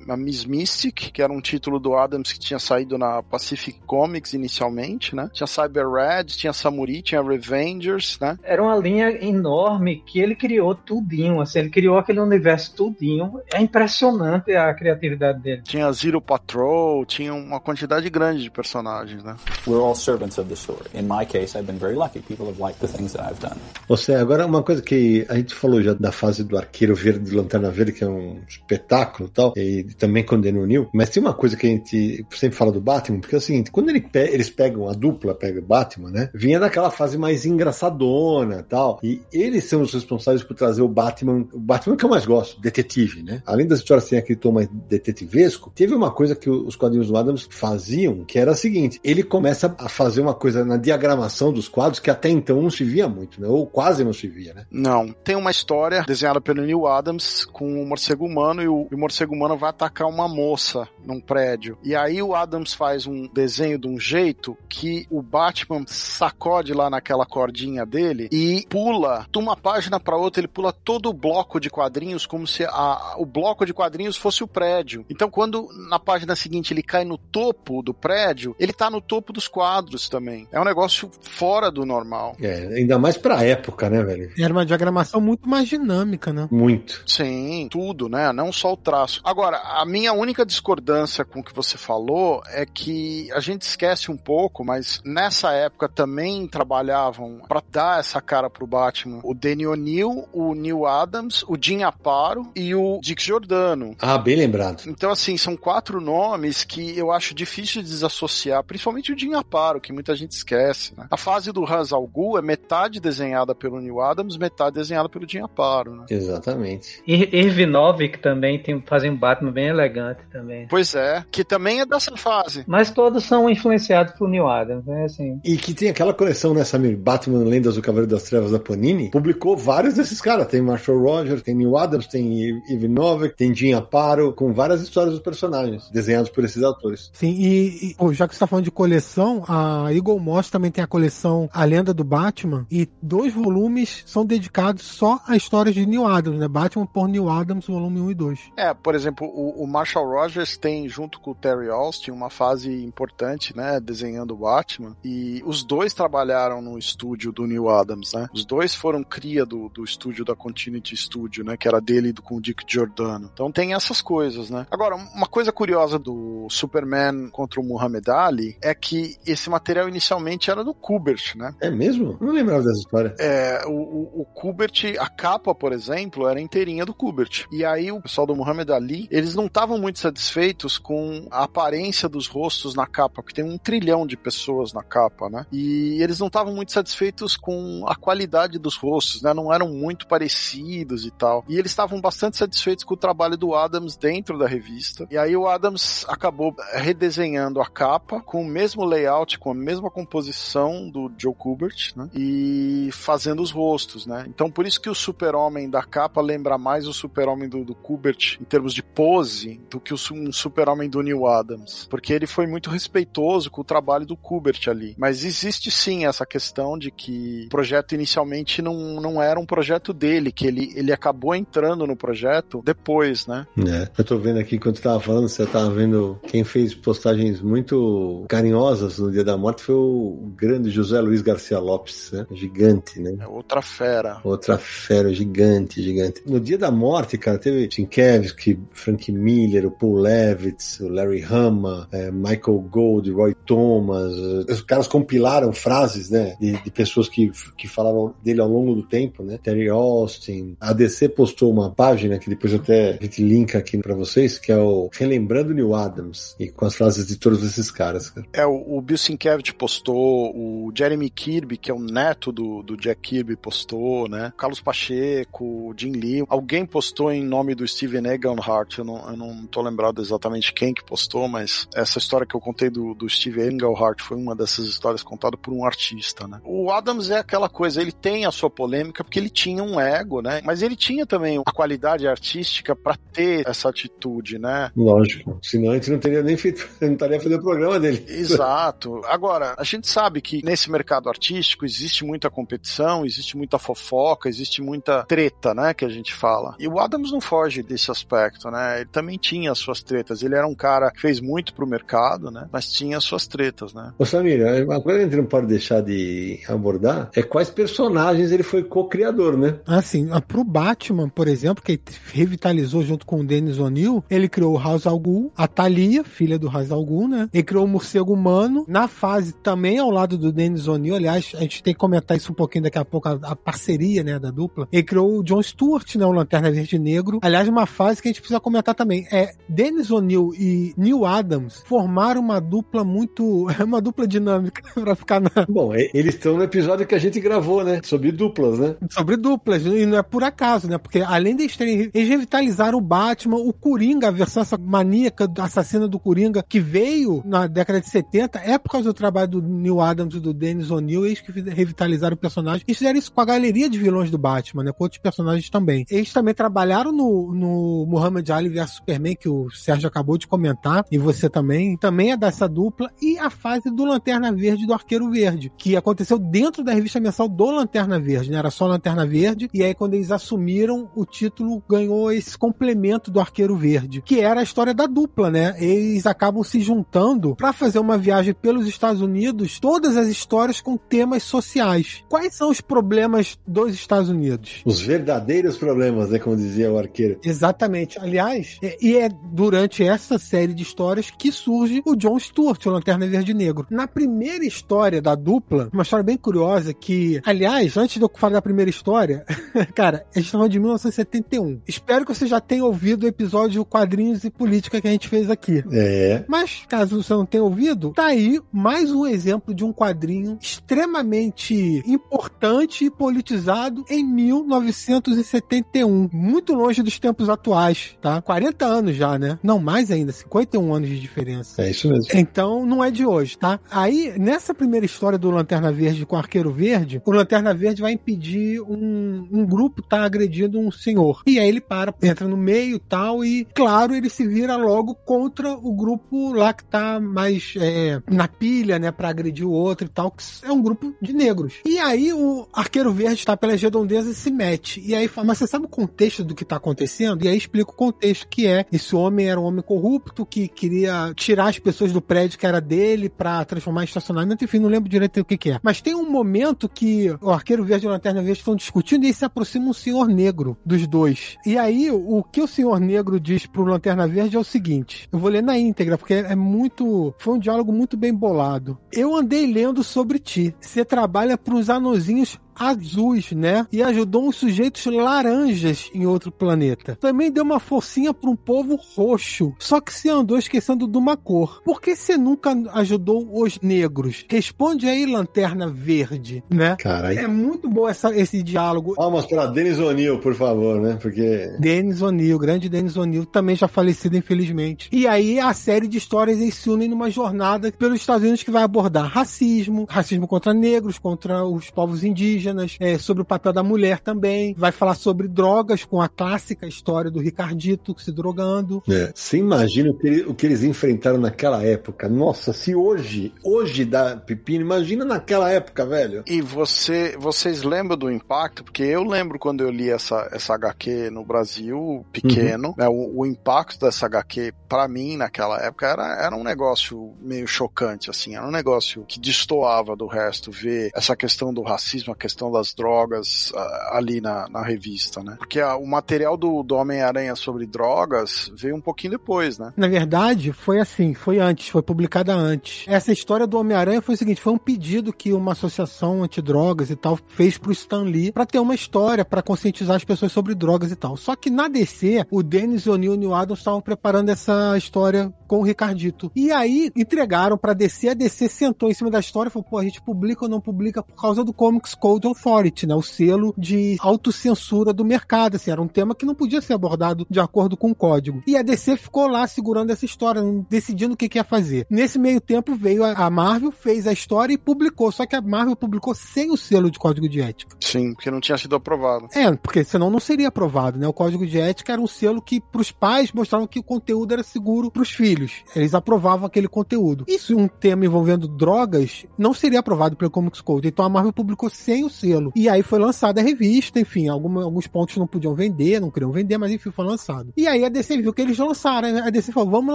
a Miss Mystic, que era um título do Adams que tinha saído na Pacific Comics inicialmente, né? Tinha Cyber Red, tinha Samuri, tinha Revengers, né? Era uma linha enorme que ele criou tudinho, assim, ele criou aquele universo tudinho. É impressionante a criatividade dele. Tinha Zero Patrol, tinha uma quantidade grande de personagens, né? We're all servants of the story. In my case, I've been very lucky. People have liked the things that I've done. Você, agora uma coisa que a gente falou já da fase do Arqueiro Verde, do Lanterna Verde, que é um espetáculo e tal, e também com o Daniel New, mas tem uma coisa que a gente sempre fala do Batman, porque é o seguinte, quando ele pe eles pegam, a dupla pega o Batman, né, vinha daquela fase mais engraçadona e tal, e eles são os responsáveis por trazer o Batman, o Batman que eu mais gosto, detetive, né, além das histórias sem aquele tom mais detetivesco, teve uma coisa que os quadrinhos do Adams faziam, que era a seguinte, ele começa a fazer uma coisa na diagramação dos quadros que até então não se via muito, né, ou quase não se via, né. Não. Tem uma história desenhada pelo Neil Adams com o morcego humano e o, e o morcego humano vai atacar uma moça num prédio. E aí o Adams faz um desenho de um jeito que o Batman sacode lá naquela cordinha dele e pula de uma página para outra, ele pula todo o bloco de quadrinhos como se a, o bloco de quadrinhos fosse o prédio. Então quando na página seguinte ele cai no topo do prédio, ele tá no topo dos quadros também. É um negócio fora do normal. É, ainda mais pra época, né, velho? Era uma diagramação muito mais dinâmica, né? Muito. Sim, tudo, né? Não só o traço. Agora, a minha única discordância com o que você falou é que a gente esquece um pouco, mas nessa época também trabalhavam para dar essa cara pro Batman o Danny O'Neill, o Neil Adams, o Jim Aparo e o Dick Giordano. Ah, bem lembrado. Então, assim, são quatro nomes que eu acho difícil de desassociar, principalmente o Jim Aparo, que muita gente esquece. Né? A fase do Hans Al Ghul é metade desenhada pelo Neil Adams, metade desenhada pelo Jim Aparo. Né? Exatamente. Ir- Irvinovic também tem, fazem um Batman bem elegante também. Pois é, que também é dessa fase. Mas todos são influenciados por Neil Adams, né? Assim, E que tem aquela coleção, né, Samir? Batman Lendas do Cavaleiro das Trevas da Panini. Publicou vários desses caras. Tem Marshall Rogers, tem Neil Adams, tem Eve Novak, tem Jim Aparo, com várias histórias dos personagens, desenhados por esses autores. Sim, e, e, pô, já que você tá falando de coleção, a Eagle Moss também tem a coleção A Lenda do Batman, e dois volumes são dedicados só a histórias de Neil Adams, né? Batman por Neil Adams, volume 1 e 2. É, por exemplo, o, o Marshall Rogers tem, junto com o Terry Austin, uma fase importante, né, desenhando o Batman, e os dois trabalharam no estúdio do Neil Adams, né? Os dois foram cria do, do estúdio da Continuity Studio, né, que era dele com o Dick Giordano. Então tem essas coisas, né? Agora, uma coisa curiosa do Superman contra o Muhammad Ali é que esse material inicialmente era do Kubert, né? É mesmo? Eu não lembrava dessa história. É, o, o, o Kubert, a capa, por exemplo, era inteirinha do Kubert. E aí o pessoal do Muhammad Ali, eles não estavam muito satisfeitos com a aparência dos rostos na capa, porque tem um trilhão de pessoas na capa, né? E eles não estavam muito satisfeitos com a qualidade dos rostos, né? Não eram muito parecidos e tal. E eles estavam bastante satisfeitos com o trabalho do Adams dentro da revista. E aí o Adams acabou redesenhando a capa com o mesmo layout, com a mesma composição do Joe Kubert, né? E fazendo os rostos, né? Então por isso que o super-homem da capa lembra mais o super-homem do, do Kubert em termos de pose do que o, um super-homem do Neil Adams. Porque ele foi muito respeitoso com com o trabalho do Kubert ali. Mas existe sim essa questão de que o projeto inicialmente não, não era um projeto dele, que ele, ele acabou entrando no projeto depois, né? É. Eu tô vendo aqui, quando tava falando, você tava vendo quem fez postagens muito carinhosas no dia da morte foi o grande José Luiz Garcia Lopes, né? Gigante, né? É outra fera. Outra fera, gigante, gigante. No dia da morte, cara, teve Sienkiewicz, Frank Miller, o Paul Levitz, o Larry Hama, é, Michael Gold, Roy Thomas. Os caras compilaram frases, né, de, de, pessoas que, que falavam dele ao longo do tempo, né? Terry Austin. A DC postou uma página que depois até a gente linka aqui para vocês, que é o Relembrando Neil Adams, e com as frases de todos esses caras, cara. É, o, o Bill Sienkiewicz postou, o Jeremy Kirby, que é o neto do, do Jack Kirby, postou, né? Carlos Pacheco, Jim Lee. Alguém postou em nome do Steven Engelhart, eu não, eu não tô lembrado exatamente quem que postou, mas essa história que eu contei do, do Steve Engelhart foi uma dessas histórias contada por um artista, né? O Adams é aquela coisa, ele tem a sua polêmica porque ele tinha um ego, né? Mas ele tinha também a qualidade artística para ter essa atitude, né? Lógico. Senão a gente não teria nem feito, não estaria fazendo o programa dele. Exato. Agora, a gente sabe que nesse mercado artístico existe muita competição, existe muita fofoca, existe muita treta, né? Que a gente fala. E o Adams não foge desse aspecto, né? Ele também tinha as suas tretas. Ele era um cara que fez muito pro mercado, né? Mas tinha as suas tretas, né? Ô Samir, uma coisa que a gente não pode deixar de abordar é quais personagens ele foi co-criador, né? Assim, pro Batman, por exemplo, que ele revitalizou junto com o Dennis O'Neill, ele criou o House al Ghul, a Thalia, filha do House al Ghul, né? Ele criou o Morcego Humano, na fase também ao lado do Dennis O'Neill, aliás, a gente tem que comentar isso um pouquinho daqui a pouco, a, a parceria, né, da dupla. Ele criou o John Stewart, né, o Lanterna Verde Negro. Aliás, uma fase que a gente precisa comentar também, é Dennis O'Neill e Neil Adams formaram uma dupla muito, uma dupla dinâmica pra ficar na... Bom, eles estão no episódio que a gente gravou, né, sobre duplas, né? Sobre duplas, e não é por acaso, né, porque além de eles terem, eles revitalizaram o Batman, o Coringa, a versão essa maníaca assassina do Coringa, que veio na década de 70, é por causa do trabalho do Neil Adams e do Dennis O'Neill, eles que revitalizaram o personagem. Eles fizeram isso com a galeria de vilões do Batman, né? Com outros personagens também. Eles também trabalharam no, no Muhammad Ali vs Superman, que o Sérgio acabou de comentar, e você também. Também é dessa dupla. E a fase do Lanterna Verde do Arqueiro Verde, que aconteceu dentro da revista mensal do Lanterna Verde, né? Era só Lanterna Verde. E aí, quando eles assumiram, o título ganhou esse complemento do Arqueiro Verde, que era a história da dupla, né? Eles acabam se juntando para fazer uma viagem pelos Estados Unidos, todas as histórias com temas sociais. Quais são os problemas dos Estados Unidos? Os verdadeiros problemas, né? Como dizia o arqueiro. Exatamente. Aliás, é, e é durante essa série de histórias que surge o John Stewart, o Lanterna Verde Negro. Na primeira história da dupla, uma história bem curiosa que, aliás, antes de eu falar da primeira história, cara, a gente falando de 1971. Espero que você já tenha ouvido o episódio Quadrinhos e Política que a gente fez aqui. É. Mas, caso você não tenha ouvido, tá aí mais um exemplo de um quadrinho extremamente importante e politizado em 1971. Muito longe dos tempos atuais, tá? 40 anos já, né? Não, mais ainda, 51 anos de diferença. É isso mesmo. Então, não é de hoje, tá? Aí, nessa primeira história do Lanterna Verde com o Arqueiro Verde, o Lanterna Verde vai impedir um, um grupo tá agredindo um senhor. E aí ele para, entra no meio tal, e claro, ele se vira logo contra o grupo lá que tá mais é, na pilha, né, pra agredir o outro e tal, que é um grupo de negros. E aí o Arqueiro Verde tá pelas redondezas e se mete. E aí fala, mas você sabe o contexto do que tá acontecendo? E aí explica o contexto que é, esse homem era um homem corrupto que queria tirar as pessoas do prédio que era dele para transformar em estacionamento, enfim, não lembro direito o que que é. Mas tem um momento que o Arqueiro Verde e a Lanterna Verde estão discutindo e aí se aproxima um senhor negro dos dois. E aí o que o senhor negro diz pro Lanterna Verde é o seguinte, eu vou ler na íntegra, porque é muito, foi um diálogo muito bem bolado. Eu andei lendo sobre ti. Você trabalha pros anozinhos azuis, né? E ajudou uns sujeitos laranjas em outro planeta. Também deu uma forcinha para um povo roxo. Só que se andou esquecendo de uma cor. Por que você nunca ajudou os negros? Responde aí, Lanterna Verde, né? Caralho. É muito bom essa, esse diálogo. Palmas para Denis O'Neill, por favor, né? Porque. Denis O'Neill, grande Denis O'Neill, também já falecido, infelizmente. E aí a série de histórias eles se unem numa jornada pelos Estados Unidos que vai abordar racismo, racismo contra negros, contra os povos indígenas indígenas, é, sobre o papel da mulher também. Vai falar sobre drogas, com a clássica história do Ricardito se drogando. É. Você imagina o que, o que eles enfrentaram naquela época? Nossa, se hoje, hoje dá pepino, imagina naquela época, velho. E você, vocês lembram do impacto? Porque eu lembro quando eu li essa, essa HQ no Brasil, pequeno, uhum. né, o, o, impacto dessa HQ, para mim, naquela época, era, era um negócio meio chocante, assim, era um negócio que destoava do resto, ver essa questão do racismo, a questão das drogas uh, ali na, na revista, né? Porque a, o material do, do Homem-Aranha sobre drogas veio um pouquinho depois, né? Na verdade, foi assim, foi antes, foi publicada antes. Essa história do Homem-Aranha foi o seguinte, foi um pedido que uma associação antidrogas e tal fez pro Stan Lee para ter uma história para conscientizar as pessoas sobre drogas e tal. Só que na DC, o Dennis O'Neill e o Neil Adams estavam preparando essa história com o Ricardito. E aí entregaram para DC, a DC sentou em cima da história e falou: "Pô, a gente publica ou não publica por causa do Comics Code Authority, né, o selo de autocensura do mercado, assim, era um tema que não podia ser abordado de acordo com o código. E a DC ficou lá segurando essa história, decidindo o que, que ia fazer. Nesse meio tempo veio a Marvel, fez a história e publicou, só que a Marvel publicou sem o selo de código de ética. Sim, porque não tinha sido aprovado. É, porque senão não seria aprovado, né? O código de ética era um selo que pros pais mostravam que o conteúdo era seguro pros filhos. Eles aprovavam aquele conteúdo. Isso um tema envolvendo drogas não seria aprovado pelo Comics Code. Então a Marvel publicou sem o selo. E aí foi lançada a revista, enfim, alguns pontos não podiam vender, não queriam vender, mas enfim, foi lançado. E aí a DC viu que eles lançaram, né? a DC falou, vamos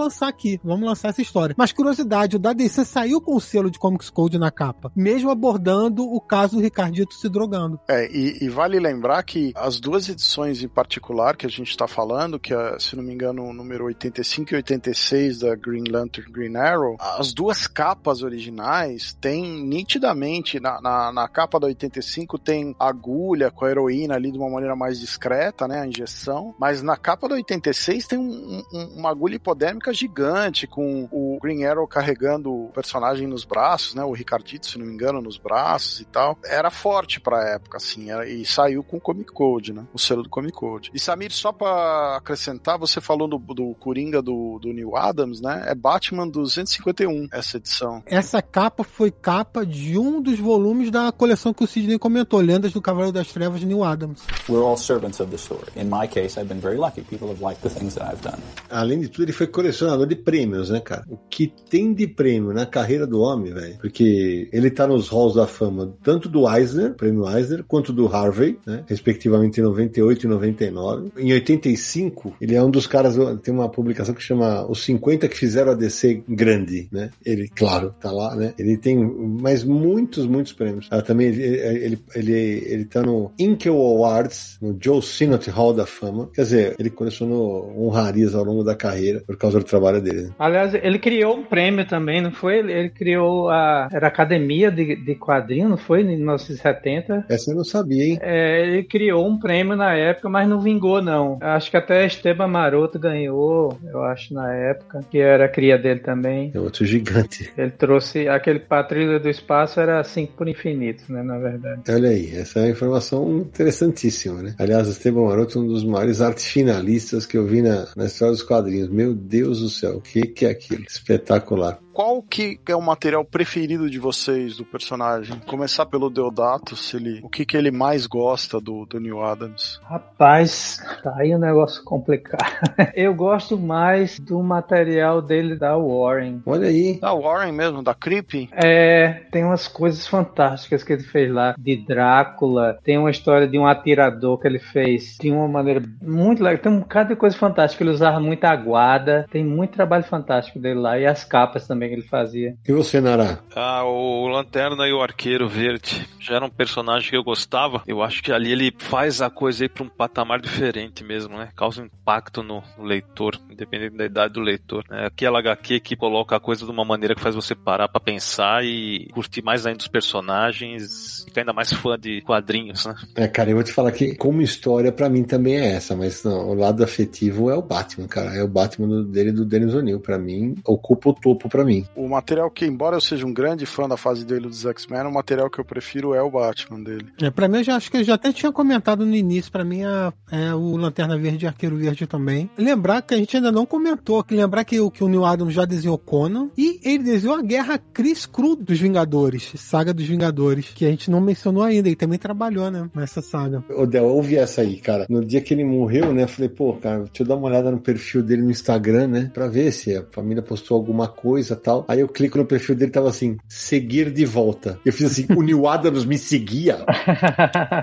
lançar aqui, vamos lançar essa história. Mas curiosidade, o da DC saiu com o selo de Comics Code na capa, mesmo abordando o caso do Ricardito se drogando. É, e, e vale lembrar que as duas edições em particular que a gente está falando, que é, se não me engano, o número 85 e 86 da Green Lantern Green Arrow, as duas capas originais têm nitidamente, na, na, na capa da 85 tem agulha com a heroína ali de uma maneira mais discreta, né, a injeção, mas na capa da 86 tem um, um, uma agulha hipodérmica gigante com o Green Arrow carregando o personagem nos braços, né, o Ricardito, se não me engano, nos braços e tal. Era forte pra época, assim, era, e saiu com o Comic Code, né, o selo do Comic Code. E Samir, só pra acrescentar, você falou do, do Coringa do, do Neil Adams, né, é Batman 251, essa edição. Essa capa foi capa de um dos volumes da coleção que o Sidney comentou, Lendas do Cavaleiro das Trevas de Neil Adams. We're all servants of the story. In my case, I've been very lucky. People have liked the things that I've done. Além de tudo, ele foi colecionador de prêmios, né, cara? O que tem de prêmio na carreira do homem, velho? Porque ele tá nos halls da fama tanto do Eisner, prêmio Eisner, quanto do Harvey, né? Respectivamente em 98 e 99. Em 85, ele é um dos caras, tem uma publicação que chama Os 50 que fizeram a DC grande, né? Ele, claro, tá lá, né? Ele tem mais muitos, muitos prêmios. Ah, também ele, ele, ele, ele tá no Inkel Awards, no Joe Sinnott Hall da Fama. Quer dizer, ele colecionou honrarias ao longo da carreira por causa do trabalho dele. Né? Aliás, ele criou um prêmio também, não foi? Ele criou a. Era a Academia de, de Quadrinho, não foi? Em 1970. Essa eu não sabia, hein? É, ele criou um prêmio na época, mas não vingou, não. Acho que até Esteban Maroto ganhou, eu acho, na época, que era cria dele também. É outro gigante. Ele trouxe aquele Patrícia do Espaço, era 5 por infinito, né? Na verdade. Olha aí, essa é uma informação interessantíssima, né? Aliás, Esteban Maroto é um dos maiores artes finalistas que eu vi na, na história dos quadrinhos. Meu Deus do céu, o que, que é aquilo? Espetacular qual que é o material preferido de vocês do personagem? Começar pelo Deodato, se ele, o que que ele mais gosta do, do Neil Adams? Rapaz, tá aí um negócio complicado. Eu gosto mais do material dele da Warren. Olha aí. Da Warren mesmo, da Creepy? É, tem umas coisas fantásticas que ele fez lá, de Drácula, tem uma história de um atirador que ele fez de uma maneira muito legal, tem um bocado de coisa fantástica, ele usava muita aguada, tem muito trabalho fantástico dele lá, e as capas também também que ele fazia. E você, Nara? Ah, o Lanterna e o Arqueiro Verde já era um personagem que eu gostava. Eu acho que ali ele faz a coisa aí pra um patamar diferente mesmo, né? Causa um impacto no, no leitor, independente da idade do leitor. É aquela HQ que coloca a coisa de uma maneira que faz você parar para pensar e curtir mais ainda os personagens, ficar ainda mais fã de quadrinhos, né? É, cara, eu vou te falar que como história para mim também é essa, mas não, o lado afetivo é o Batman, cara. É o Batman dele do Dennis O'Neill, para mim, ocupa o topo para mim mim. O material que, embora eu seja um grande fã da fase dele dos X-Men, o material que eu prefiro é o Batman dele. É, pra mim, eu já acho que eu já até tinha comentado no início, pra mim é, é o Lanterna Verde e Arqueiro Verde também. Lembrar que a gente ainda não comentou, que lembrar que, o- que o Neil Adams já desenhou Conan e ele desenhou a Guerra Chris Cru dos Vingadores, Saga dos Vingadores, que a gente não mencionou ainda, ele também trabalhou, né, nessa saga. Ô, Del, ouve essa aí, cara. No dia que ele morreu, né, eu falei, pô, cara, deixa eu dar uma olhada no perfil dele no Instagram, né, pra ver se a família postou alguma coisa e tal. Aí eu clico no perfil dele tava assim, seguir de volta. Eu fiz assim, o Neil Adams me seguia.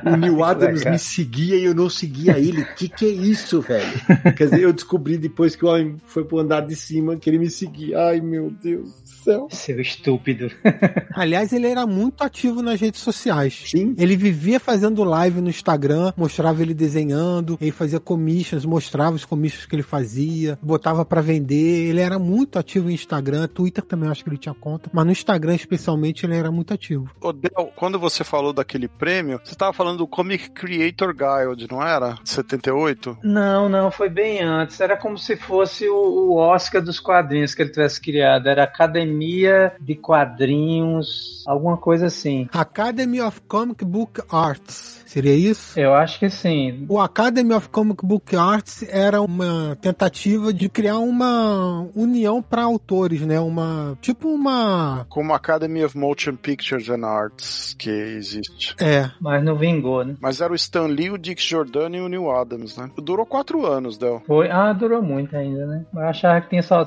O Neil Adams me seguia e eu não seguia ele. Que que é isso, velho? Quer dizer, eu descobri depois que o homem foi pro andar de cima que ele me seguia. Ai, meu Deus do céu. Seu estúpido. Aliás, ele era muito ativo nas redes sociais. Sim. Ele vivia fazendo live no Instagram, mostrava ele desenhando, ele fazia commissions, mostrava os commissions que ele fazia, botava pra vender. Ele era muito ativo em Instagram, Twitter também eu acho que ele tinha conta, mas no Instagram especialmente ele era muito ativo. Ô, Del, quando você falou daquele prêmio, você tava falando do Comic Creator Guild, não era? 78? Não, não, foi bem antes. Era como se fosse o, o Oscar dos quadrinhos que ele tivesse criado. Era Academia de Quadrinhos, alguma coisa assim. Academy of Comic Book Arts, seria isso? Eu acho que sim. O Academy of Comic Book Arts era uma tentativa de criar uma união para autores, né? Uma tipo uma Como Academy of Motion Pictures and Arts, que existe. é, Mas não vingou, né? Mas era o Stan Lee, o Dick Giordano e o Neil Adams, né? Durou quatro anos, Del. Foi. Ah, durou muito ainda, né? Eu achava que tinha só,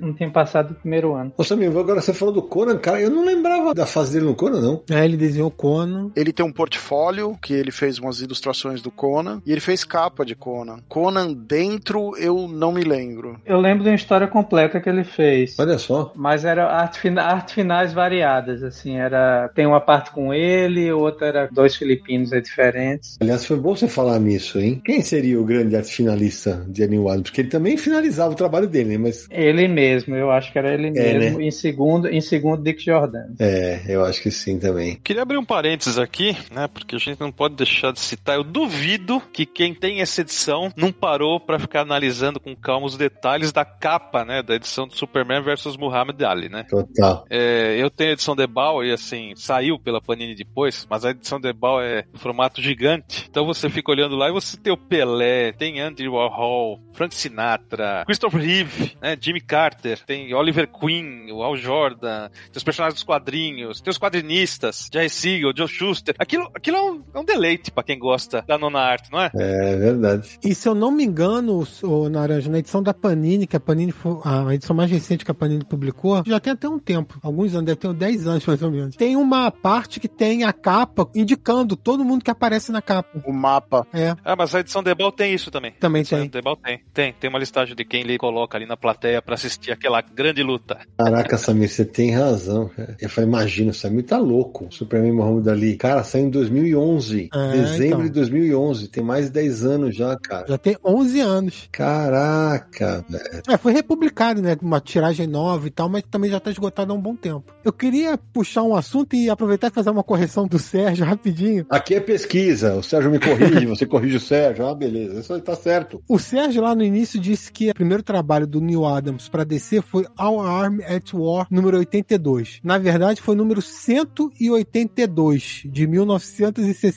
não tinha passado do primeiro ano. Ô, Samir, agora você falou do Conan, cara, eu não lembrava da fase dele no Conan, não. é, ele desenhou Conan. Ele tem um portfólio que ele fez umas ilustrações do Conan e ele fez capa de Conan. Conan dentro eu não me lembro. Eu lembro de uma história completa que ele fez. Olha só. Mas era arte, fina- arte finais variadas, assim, era tem uma parte com ele, outra era dois filipinos aí diferentes. Aliás, foi bom você falar nisso, hein? Quem seria o grande arte finalista de Neil Adams? Porque ele também finalizava o trabalho dele, né? Mas, Ele mesmo, eu acho que era ele É, mesmo. Em segundo, em segundo Dick Jordan. é, eu acho que sim também. Queria abrir um parênteses aqui, né? Porque a gente não pode deixar de citar. Eu duvido que quem tem essa edição não parou pra ficar analisando com calma os detalhes da capa, né? Da edição do Superman versus Muhammad Ali, né? Total. É, eu tenho a edição Debal e assim, saiu pela Panini depois, mas a edição Debal é em formato gigante. Então você fica olhando lá e você tem o Pelé, tem Andy Warhol, Frank Sinatra, Christopher Reeve, né, Jimmy Carter, tem Oliver Queen, o Al Jordan, tem os personagens dos quadrinhos, tem os quadrinistas, Jerry Siegel, Joe Schuster. Aquilo, aquilo é, um, é um deleite pra quem gosta da nona arte, não é? É verdade. E se eu não me engano, o Naranja, na edição da Panini, que a Panini foi a edição mais recente que a Panini publicou, já tem até um tempo, alguns anos, deve ter uns 10 anos mais ou menos. Tem uma parte que tem a capa indicando todo mundo que aparece na capa. O mapa. É, Ah, mas a edição Debal tem isso também. também A edição tem. Debal tem. Tem, tem uma listagem de quem ele coloca ali na plateia pra assistir aquela grande luta. Caraca, Samir, você tem razão, cara. Eu falei, imagina, o Samir tá louco. Superman Muhammad Ali. Cara, saiu em 2011. É, dezembro então. de 2011. Tem mais de 10 anos já, cara. Já tem 11 anos. Caraca, velho. É, foi republicado, né? Uma tiragem nova e tal, mas também já tá esgotado há um bom tempo. Eu queria puxar um assunto e aproveitar e fazer uma correção do Sérgio rapidinho. Aqui é pesquisa. O Sérgio me corrige, você corrige o Sérgio. Ah, beleza. Isso aí tá certo. O Sérgio lá no início disse que o primeiro trabalho do Neil Adams para DC foi Our Army at War número 82. Na verdade, foi número 182 de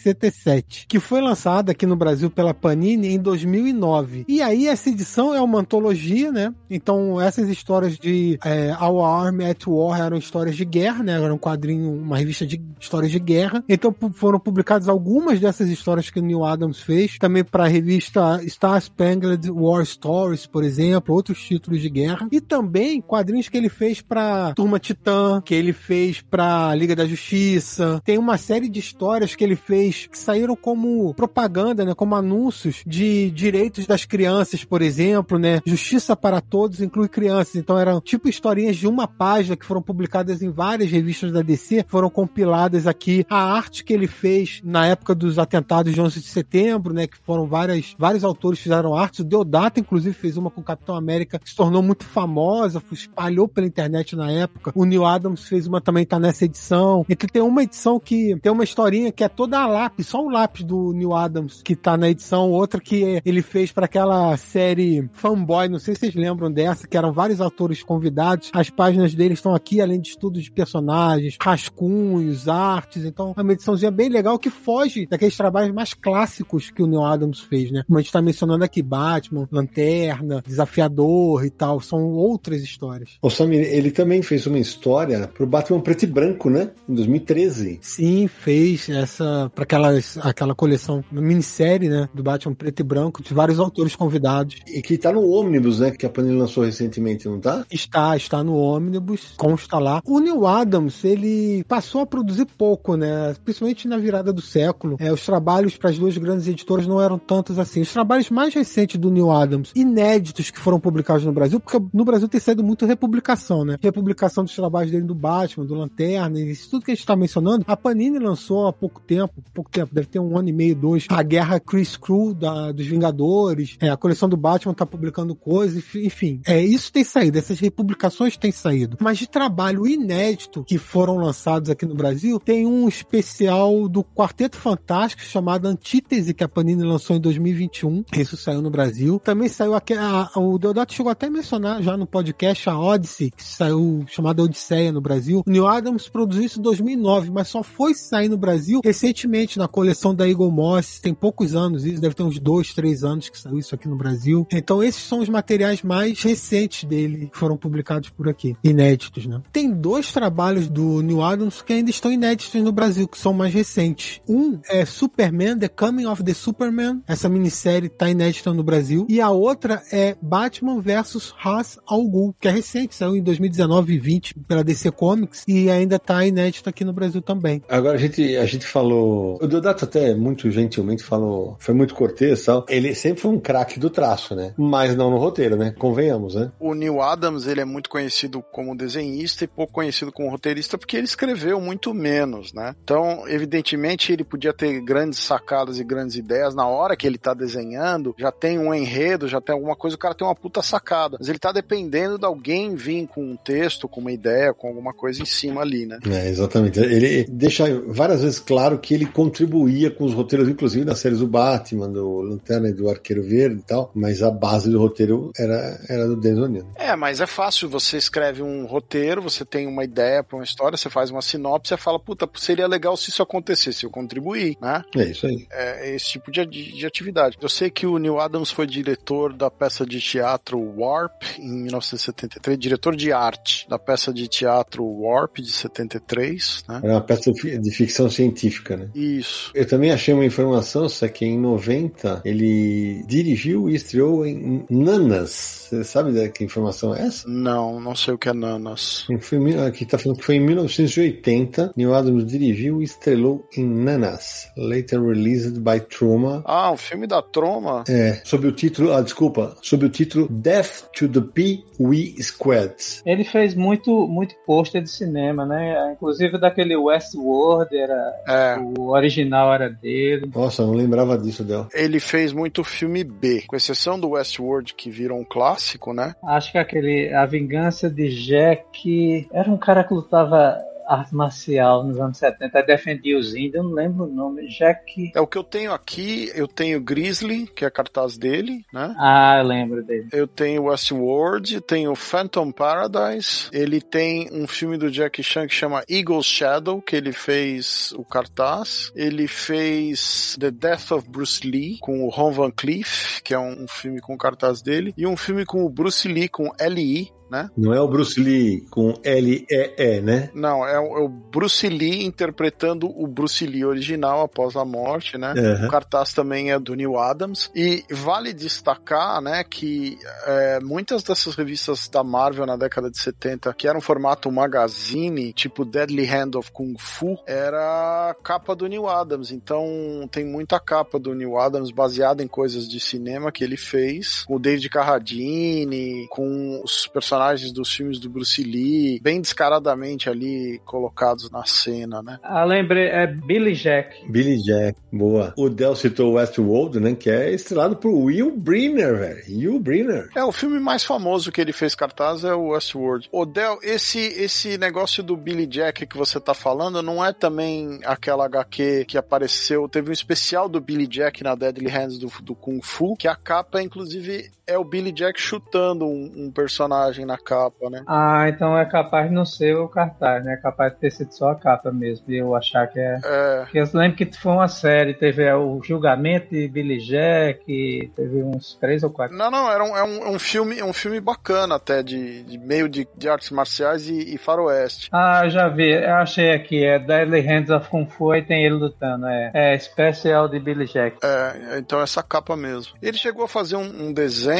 1967, que foi lançado aqui no Brasil pela Panini em 2009. E aí essa edição é uma antologia, né? Então essas histórias de é, Our Army at War eram histórias de guerra, né? Era um quadrinho, uma revista de histórias de guerra. Então foram publicadas algumas dessas histórias que o Neil Adams fez, também para a revista Star Spangled War Stories, por exemplo, outros títulos de guerra, e também quadrinhos que ele fez para Turma Titã, que ele fez para Liga da Justiça. Tem uma série de histórias que ele fez que saíram como propaganda, né, como anúncios de direitos das crianças, por exemplo, né? Justiça para todos inclui crianças. Então eram tipo historinhas de uma página que foram publicadas em várias revistas da DC, foram compiladas aqui. A arte que ele fez na época dos atentados de 11 de setembro, né, que foram várias, vários autores fizeram artes. O Deodato, inclusive, fez uma com o Capitão América, que se tornou muito famosa, espalhou pela internet na época. O Neil Adams fez uma também, tá nessa edição. Então tem uma edição que tem uma historinha que é toda a lápis, só o lápis do Neil Adams que tá na edição, outra que ele fez para aquela série Fanboy, não sei se vocês lembram dessa, que eram vários autores convidados. As páginas deles estão aqui, além de estudos de personagens, rascunhos, artes. Então, é uma ediçãozinha bem legal que foge daqueles trabalhos mais clássicos que o Neil Adams fez, né? Como a gente tá mencionando aqui, Batman, Lanterna, Desafiador e tal. São outras histórias. O Samir, ele também fez uma história pro Batman preto e branco, né? Em 2013. Sim, fez essa aquelas aquela coleção, minissérie, né, do Batman preto e branco, de vários autores convidados. E que tá no ônibus, né, que a Panini lançou recentemente, não tá? Está, está no ônibus, consta lá. O Neil Adams, ele passou a produzir pouco, né, principalmente na virada do século. É, os trabalhos para as duas grandes editoras não eram tantos assim. Os trabalhos mais recentes do Neil Adams, inéditos que foram publicados no Brasil, porque no Brasil tem sido muito republicação, né? Republicação dos trabalhos dele do Batman, do Lanterna, isso tudo que a gente tá mencionando. A Panini lançou há pouco tempo, pouco tempo, deve ter um ano e meio, dois, a Guerra Chris Crew da, dos Vingadores, é, a coleção do Batman tá publicando coisas, enfim. É, isso tem saído, essas republicações têm saído. Mas de trabalho inédito que foram lançados aqui no Brasil, tem um especial do Quarteto Fantástico chamado Antítese, que a Panini lançou em 2021. Isso saiu no Brasil. Também saiu aqui, a, o Deodato chegou até a mencionar já no podcast a Odyssey, que saiu chamada Odisseia no Brasil. O Neil Adams produziu isso em 2009, mas só foi sair no Brasil recentemente na coleção da Eagle Moss. Tem poucos anos isso, deve ter uns dois, três anos que saiu isso aqui no Brasil. Então esses são os materiais mais recentes dele que foram publicados por aqui, inéditos, né? Tem dois trabalhos do Neil Adams que ainda estão inéditos no Brasil, que são mais recentes. Um é Superman, The Coming of the Superman. Essa minissérie tá inédita no Brasil. E a outra é Batman vs. Ra's al Ghul, que é recente, saiu em 2019 e 20 pela DC Comics e ainda tá inédito aqui no Brasil também. Agora a gente, a gente falou. O Deodato até muito gentilmente falou, foi muito cortês e tal. Ele sempre foi um craque do traço, né? Mas não no roteiro, né? Convenhamos, né? O Neil Adams, ele é muito conhecido como desenhista e pouco conhecido como roteirista porque ele escreveu muito menos, né? Então, evidentemente, ele podia ter grandes sacadas e grandes ideias na hora que ele tá desenhando, já tem um enredo, já tem alguma coisa, o cara tem uma puta sacada. Mas ele tá dependendo de alguém vir com um texto, com uma ideia, com alguma coisa em cima ali, né? É, exatamente. Ele deixa várias vezes claro que ele contribuía com os roteiros, inclusive das séries do Batman, do Lanterna e do Arqueiro Verde e tal, mas a base do roteiro era, era do Denzel O'Neill. É, mas é fácil. Você escreve um roteiro, você tem uma ideia para uma história, você faz uma sinopse e fala, puta, seria legal se isso acontecesse, eu contribuir, né? É isso aí. É esse tipo de, de atividade. Eu sei que o Neil Adams foi diretor da peça de teatro Warp em 1973, diretor de arte da peça de teatro Warp de 73, né? Era uma peça de ficção científica, né? Isso. Eu também achei uma informação, só que em 90 ele dirigiu e estreou em Nanas. Você sabe de que informação é essa? Não, não sei o que é Nanas. Foi, aqui tá falando que foi em 1980. Neil Adams dirigiu e estrelou em Nanas, later released by Troma. Ah, um filme da Troma? É, sob o título, ah, desculpa, sob o título Death to the Pee-wee Squad. Ele fez muito, muito pôster de cinema, né? Inclusive daquele Westworld, era É. o original era dele. Nossa, eu não lembrava disso dela. Ele fez muito filme B, com exceção do Westworld, que virou um clássico, né? Acho que aquele A Vingança de Jack era um cara que lutava arte marcial nos anos 70, defendia os índios, eu não lembro o nome. Jack. É o que eu tenho aqui, eu tenho Grizzly, que é cartaz dele, né? Ah, eu lembro dele. Eu tenho Westworld, tenho Phantom Paradise, ele tem um filme do Jackie Chan que chama Eagle's Shadow, que ele fez o cartaz. Ele fez The Death of Bruce Lee, com o Ron Van Cleef, que é um, um filme com o cartaz dele, e um filme com o Bruce Lee, com L.I., né? Não é o Bruce Lee com L-E-E, né? Não, é o, é o Bruce Lee interpretando o Bruce Lee original após a morte, né? Uhum. O cartaz também é do Neil Adams. E vale destacar, né, que é, muitas dessas revistas da Marvel na década de 70, que eram formato magazine, tipo Deadly Hand of Kung Fu, era a capa do Neil Adams. Então tem muita capa do Neil Adams baseada em coisas de cinema que ele fez, com o David Carradine, com os personagens personagens dos filmes do Bruce Lee, bem descaradamente ali colocados na cena, né? Ah, lembrei, é Billy Jack. Billy Jack, boa. O Del citou Westworld, né? Que é estrelado por Will Brenner, velho. Will Brenner. É, o filme mais famoso que ele fez cartaz é o Westworld. O Del, esse, esse negócio do Billy Jack que você tá falando não é também aquela HQ que apareceu, teve um especial do Billy Jack na Deadly Hands do, do Kung Fu, que a capa, inclusive, é o Billy Jack chutando um, um personagem na capa, né? Ah, então é capaz de não ser o cartaz, né? É capaz de ter sido só a capa mesmo. E eu achar que é. É, Porque eu lembro que foi uma série, teve é, o julgamento de Billy Jack, teve uns três ou quatro. Não, não, era um, é um, um filme, um filme bacana até, de, de meio de, de artes marciais e, e faroeste. Ah, já vi, eu achei aqui, é Deadly Hands of Kung Fu e tem ele lutando, é. É especial de Billy Jack. É, então essa capa mesmo. Ele chegou a fazer um, um desenho,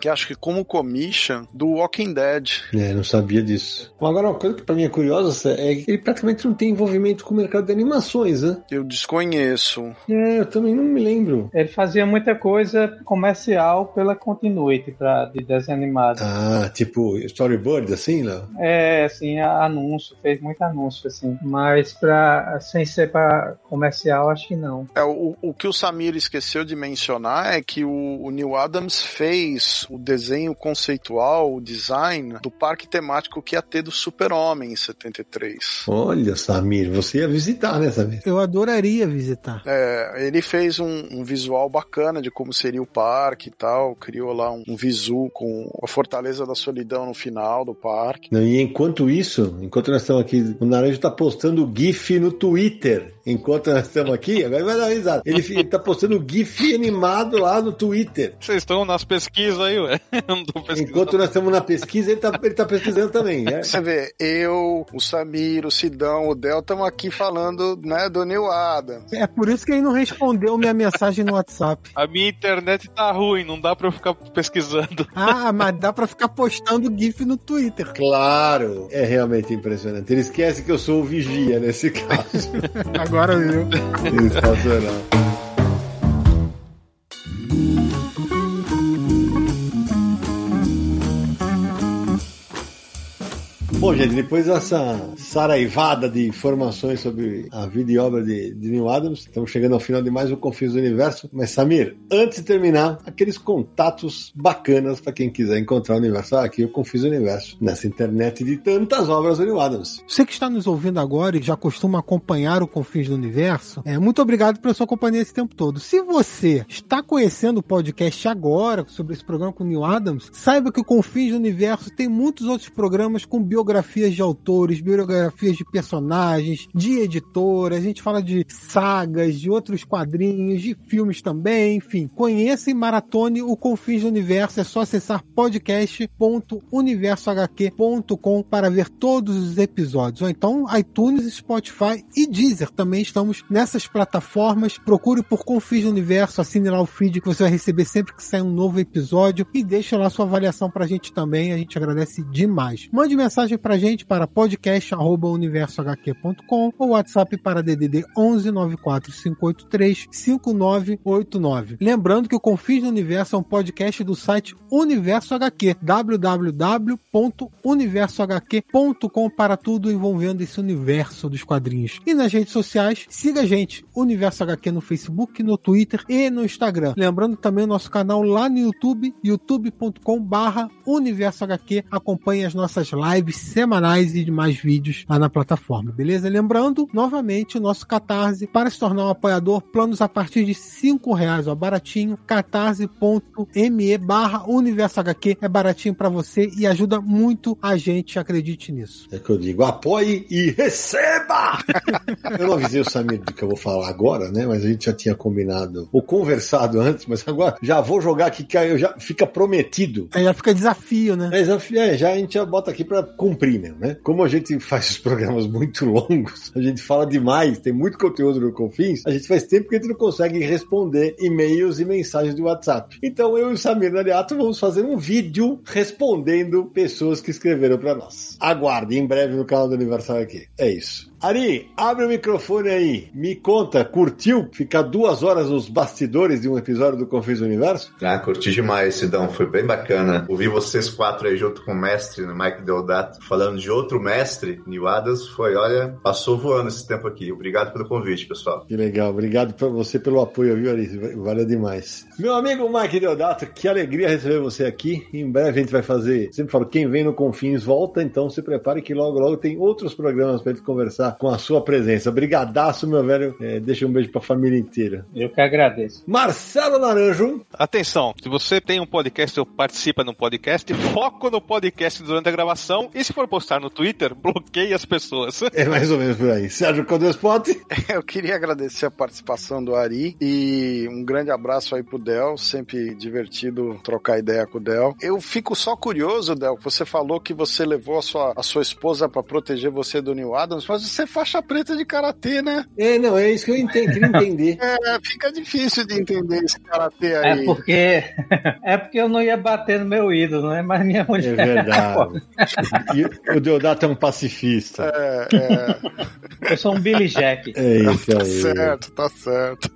que acho que como commission, do Walking Dead. É, não sabia disso. Bom, agora uma coisa que pra mim é curiosa é que ele praticamente não tem envolvimento com o mercado de animações, né? Eu desconheço. É, eu também não me lembro. Ele fazia muita coisa comercial pela Continuity pra, de desenho animado. Ah, tipo storyboard, assim, Léo? É, assim, anúncio, fez muito anúncio, assim. Mas pra, sem ser pra comercial, acho que não. É, o, o que o Samir esqueceu de mencionar é que o, o Neil Adams fez o desenho conceitual, o design do parque temático que ia ter do Super-Homem em 73. Olha, Samir, você ia visitar, né, Samir? Eu adoraria visitar. É, ele fez um, um visual bacana de como seria o parque e tal, criou lá um, um visu com a Fortaleza da Solidão no final do parque. Não, E enquanto isso, enquanto nós estamos aqui, o Naranjo tá postando o GIF no Twitter. Enquanto nós estamos aqui, agora vai dar risada. Ele, fi- ele tá postando o GIF animado lá no Twitter. Vocês estão nas pesquisas aí, ué? Enquanto nós estamos na pesquisa, ele tá, ele tá pesquisando também. né? Você vê, eu, o Samir, o Sidão, o Del estamos aqui falando né, do Neil Adams. É por isso que ele não respondeu minha mensagem no WhatsApp. A minha internet tá ruim, não dá pra eu ficar pesquisando. Ah, mas dá pra ficar postando GIF no Twitter. Claro, é realmente impressionante. Ele esquece que eu sou o vigia nesse caso. Agora viu. Sensacional. Bom, gente, depois dessa saraivada de informações sobre a vida e obra de, de Neil Adams, estamos chegando ao final de mais um Confins do Universo. Mas, Samir, antes de terminar, aqueles contatos bacanas para quem quiser encontrar o universo aqui, o Confins do Universo, nessa internet de tantas obras do Neil Adams. Você que está nos ouvindo agora e já costuma acompanhar o Confins do Universo, é, muito obrigado pela sua companhia esse tempo todo. Se você está conhecendo o podcast agora sobre esse programa com o Neil Adams, saiba que o Confins do Universo tem muitos outros programas com biografias de autores, biografias de personagens, de editoras, a gente fala de sagas, de outros quadrinhos, de filmes também, enfim. Conheça e maratone o Confins do Universo, é só acessar podcast.universohq.com para ver todos os episódios. Ou então iTunes, Spotify e Deezer. Também estamos nessas plataformas. Procure por Confins do Universo, assine lá o feed que você vai receber sempre que sair um novo episódio e deixe lá sua avaliação pra gente também. A gente agradece demais. Mande mensagem pra gente para podcast@universohq.com ou WhatsApp para DDD 11 94583 5989. Lembrando que o Confins do Universo é um podcast do site Universo HQ, www.universohq.com para tudo envolvendo esse universo dos quadrinhos. E nas redes sociais, siga a gente, Universo HQ no Facebook, no Twitter e no Instagram. Lembrando também o nosso canal lá no YouTube, youtube.com barra Universo HQ. Acompanhe as nossas lives semanais e demais vídeos lá na plataforma, beleza? Lembrando, novamente, o nosso Catarse para se tornar um apoiador, planos a partir de cinco reais, ó, baratinho, catarse.me barra Universo HQ, é baratinho para você e ajuda muito a gente, acredite nisso. É que eu digo, apoie e receba! eu não avisei o Samir do que eu vou falar agora, né? Mas a gente já tinha combinado, ou conversado antes, mas agora já vou jogar aqui, que aí eu já fica prometido. Aí já fica desafio, né? É, já, é, já a gente já bota aqui pra cumprir Premium, né? Como a gente faz os programas muito longos, a gente fala demais, tem muito conteúdo no Confins, a gente faz tempo que a gente não consegue responder e-mails e mensagens do WhatsApp. Então eu e o Samir Naliato vamos fazer um vídeo respondendo pessoas que escreveram para nós. Aguarde em breve no canal do Universal aqui. É isso. Ari, abre o microfone aí. Me conta, curtiu ficar duas horas nos bastidores de um episódio do Confins Universo? Ah, curti demais, Sidão. Foi bem bacana. Ouvir vocês quatro aí junto com o mestre, né, Mike Deodato, falando de outro mestre, Neil Adams, foi, olha, passou voando esse tempo aqui. Obrigado pelo convite, pessoal. Que legal. Obrigado pra você pelo apoio, viu, Ari? Valeu demais. Meu amigo Mike Deodato, que alegria receber você aqui. Em breve a gente vai fazer, sempre falo, quem vem no Confins volta, então se prepare que logo, logo tem outros programas pra gente conversar com a sua presença. Brigadaço, meu velho. É, deixa um beijo pra família inteira. Eu que agradeço. Marcelo Naranjo. Atenção, se você tem um podcast ou participa no podcast, foco no podcast durante a gravação e se for postar no Twitter, bloqueie as pessoas. É mais ou menos por aí. Sérgio Codespot. Eu queria agradecer a participação do Ari e um grande abraço aí pro Del, sempre divertido trocar ideia com o Del. Eu fico só curioso, Del, que você falou que você levou a sua, a sua esposa para proteger você do Neil Adams, mas você é faixa preta de karatê, né? É, não, é isso que eu entendi, queria entender. É, fica difícil de entender esse karatê aí. É porque, é porque eu não ia bater no meu ídolo, né? Mas minha mulher. É verdade. o Deodato é um pacifista. É, é. Eu sou um Billy Jack. É isso Tá aí. certo, tá certo.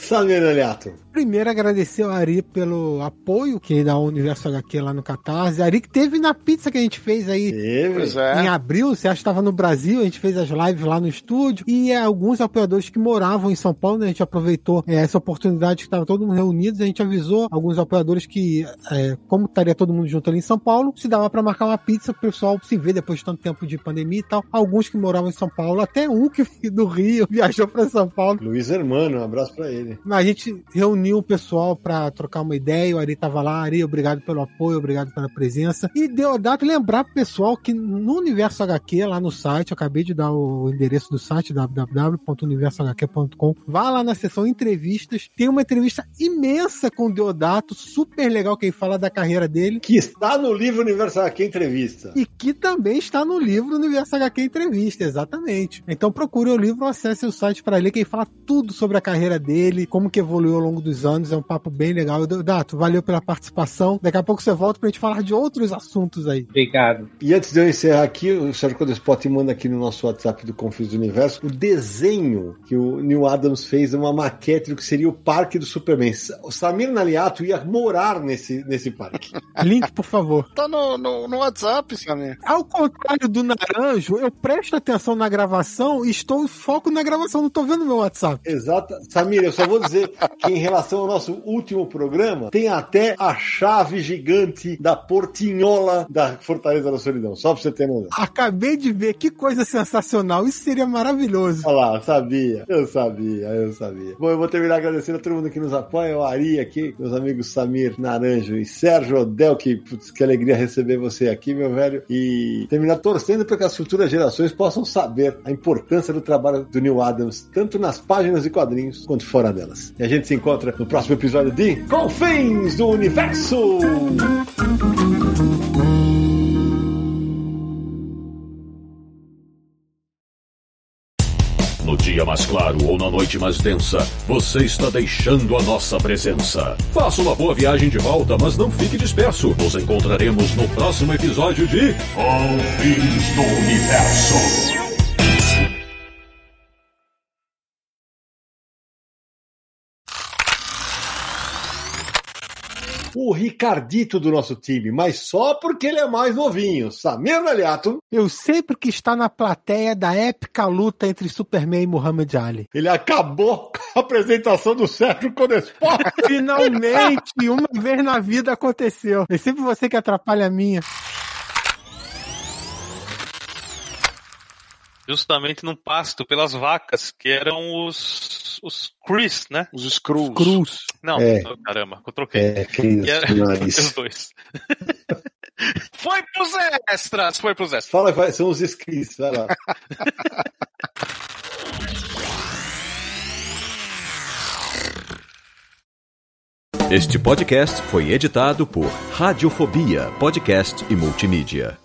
Samir Aliato. Primeiro, agradecer ao Ari pelo apoio que dá ao Universo HQ lá no Catarse. Ari que teve na pizza que a gente fez aí Teve. É. em abril, você acha que estava no Brasil, a gente fez as lives lá no estúdio, e é, alguns apoiadores que moravam em São Paulo, né, a gente aproveitou é, essa oportunidade que estava todo mundo reunidos, a gente avisou alguns apoiadores que, é, como estaria todo mundo junto ali em São Paulo, se dava para marcar uma pizza pro pessoal se ver depois de tanto tempo de pandemia e tal. Alguns que moravam em São Paulo, até um que do Rio viajou para São Paulo. Luiz Hermano, um abraço pra ele. A gente reuniu o pessoal para trocar uma ideia. O Ari tava lá. Ari, obrigado pelo apoio, obrigado pela presença. E Deodato lembrar pro pessoal que no Universo HQ, lá no site, eu acabei de dar o endereço do site, www.universohq.com. Vá lá na seção entrevistas. Tem uma entrevista imensa com o Deodato, super legal, que ele fala da carreira dele. Que está no livro Universal aqui Entrevista. E que também está no livro Universo HQ Entrevista, exatamente. Então procure o livro, acesse o site para ler, que ele fala tudo sobre a carreira dele, como que evoluiu ao longo dos anos. É um papo bem legal. Dato, valeu pela participação. Daqui a pouco você volta pra gente falar de outros assuntos aí. Obrigado. E antes de eu encerrar aqui, o Sérgio Codespot manda aqui no nosso WhatsApp do Confis do Universo o desenho que o Neil Adams fez, uma maquete do que seria o parque do Superman. O Samir Naliato ia morar nesse, nesse parque. Link, por favor. Tá no, no, no WhatsApp, Samir. Ao contrário do Naranjo, eu presto atenção na gravação e estou em foco na gravação, não tô vendo meu WhatsApp. Exato. Samir, eu só vou dizer que em relação ao nosso último programa, tem até a chave gigante da portinhola da Fortaleza da Solidão. Só pra você ter noção. Acabei de ver, que coisa sensacional. Isso seria maravilhoso. Olha lá, sabia, eu sabia, eu sabia. Bom, eu vou terminar agradecendo a todo mundo que nos apoia, o Ari aqui, meus amigos Samir Naranjo e Sérgio Odel, que, putz, que alegria receber você aqui, meu velho, e terminar torcendo para que as futuras gerações possam saber a importância do trabalho do Neil Adams, tanto nas páginas de quadrinhos quanto fora delas. E a gente se encontra no próximo episódio de Confins do Universo! Dia mais claro ou na noite mais densa, você está deixando a nossa presença. Faça uma boa viagem de volta, mas não fique disperso. Nos encontraremos no próximo episódio de Confins do Universo. O Ricardito do nosso time, mas só porque ele é mais novinho. Samir Naliato, Eu sempre que está na plateia da épica luta entre Superman e Muhammad Ali. ele acabou com a apresentação do Sérgio Codespot. Finalmente, uma vez na vida aconteceu. É sempre você que atrapalha a minha. Justamente num pasto pelas vacas, que eram os. os Chris, né? Os Screws. Cruz. Não, É. oh, caramba, eu troquei. É, que era- isso, Os dois. foi pros extras! Foi pros extras. Fala, vai, são os inscritos, vai lá. Este podcast foi editado por Radiofobia, podcast e multimídia.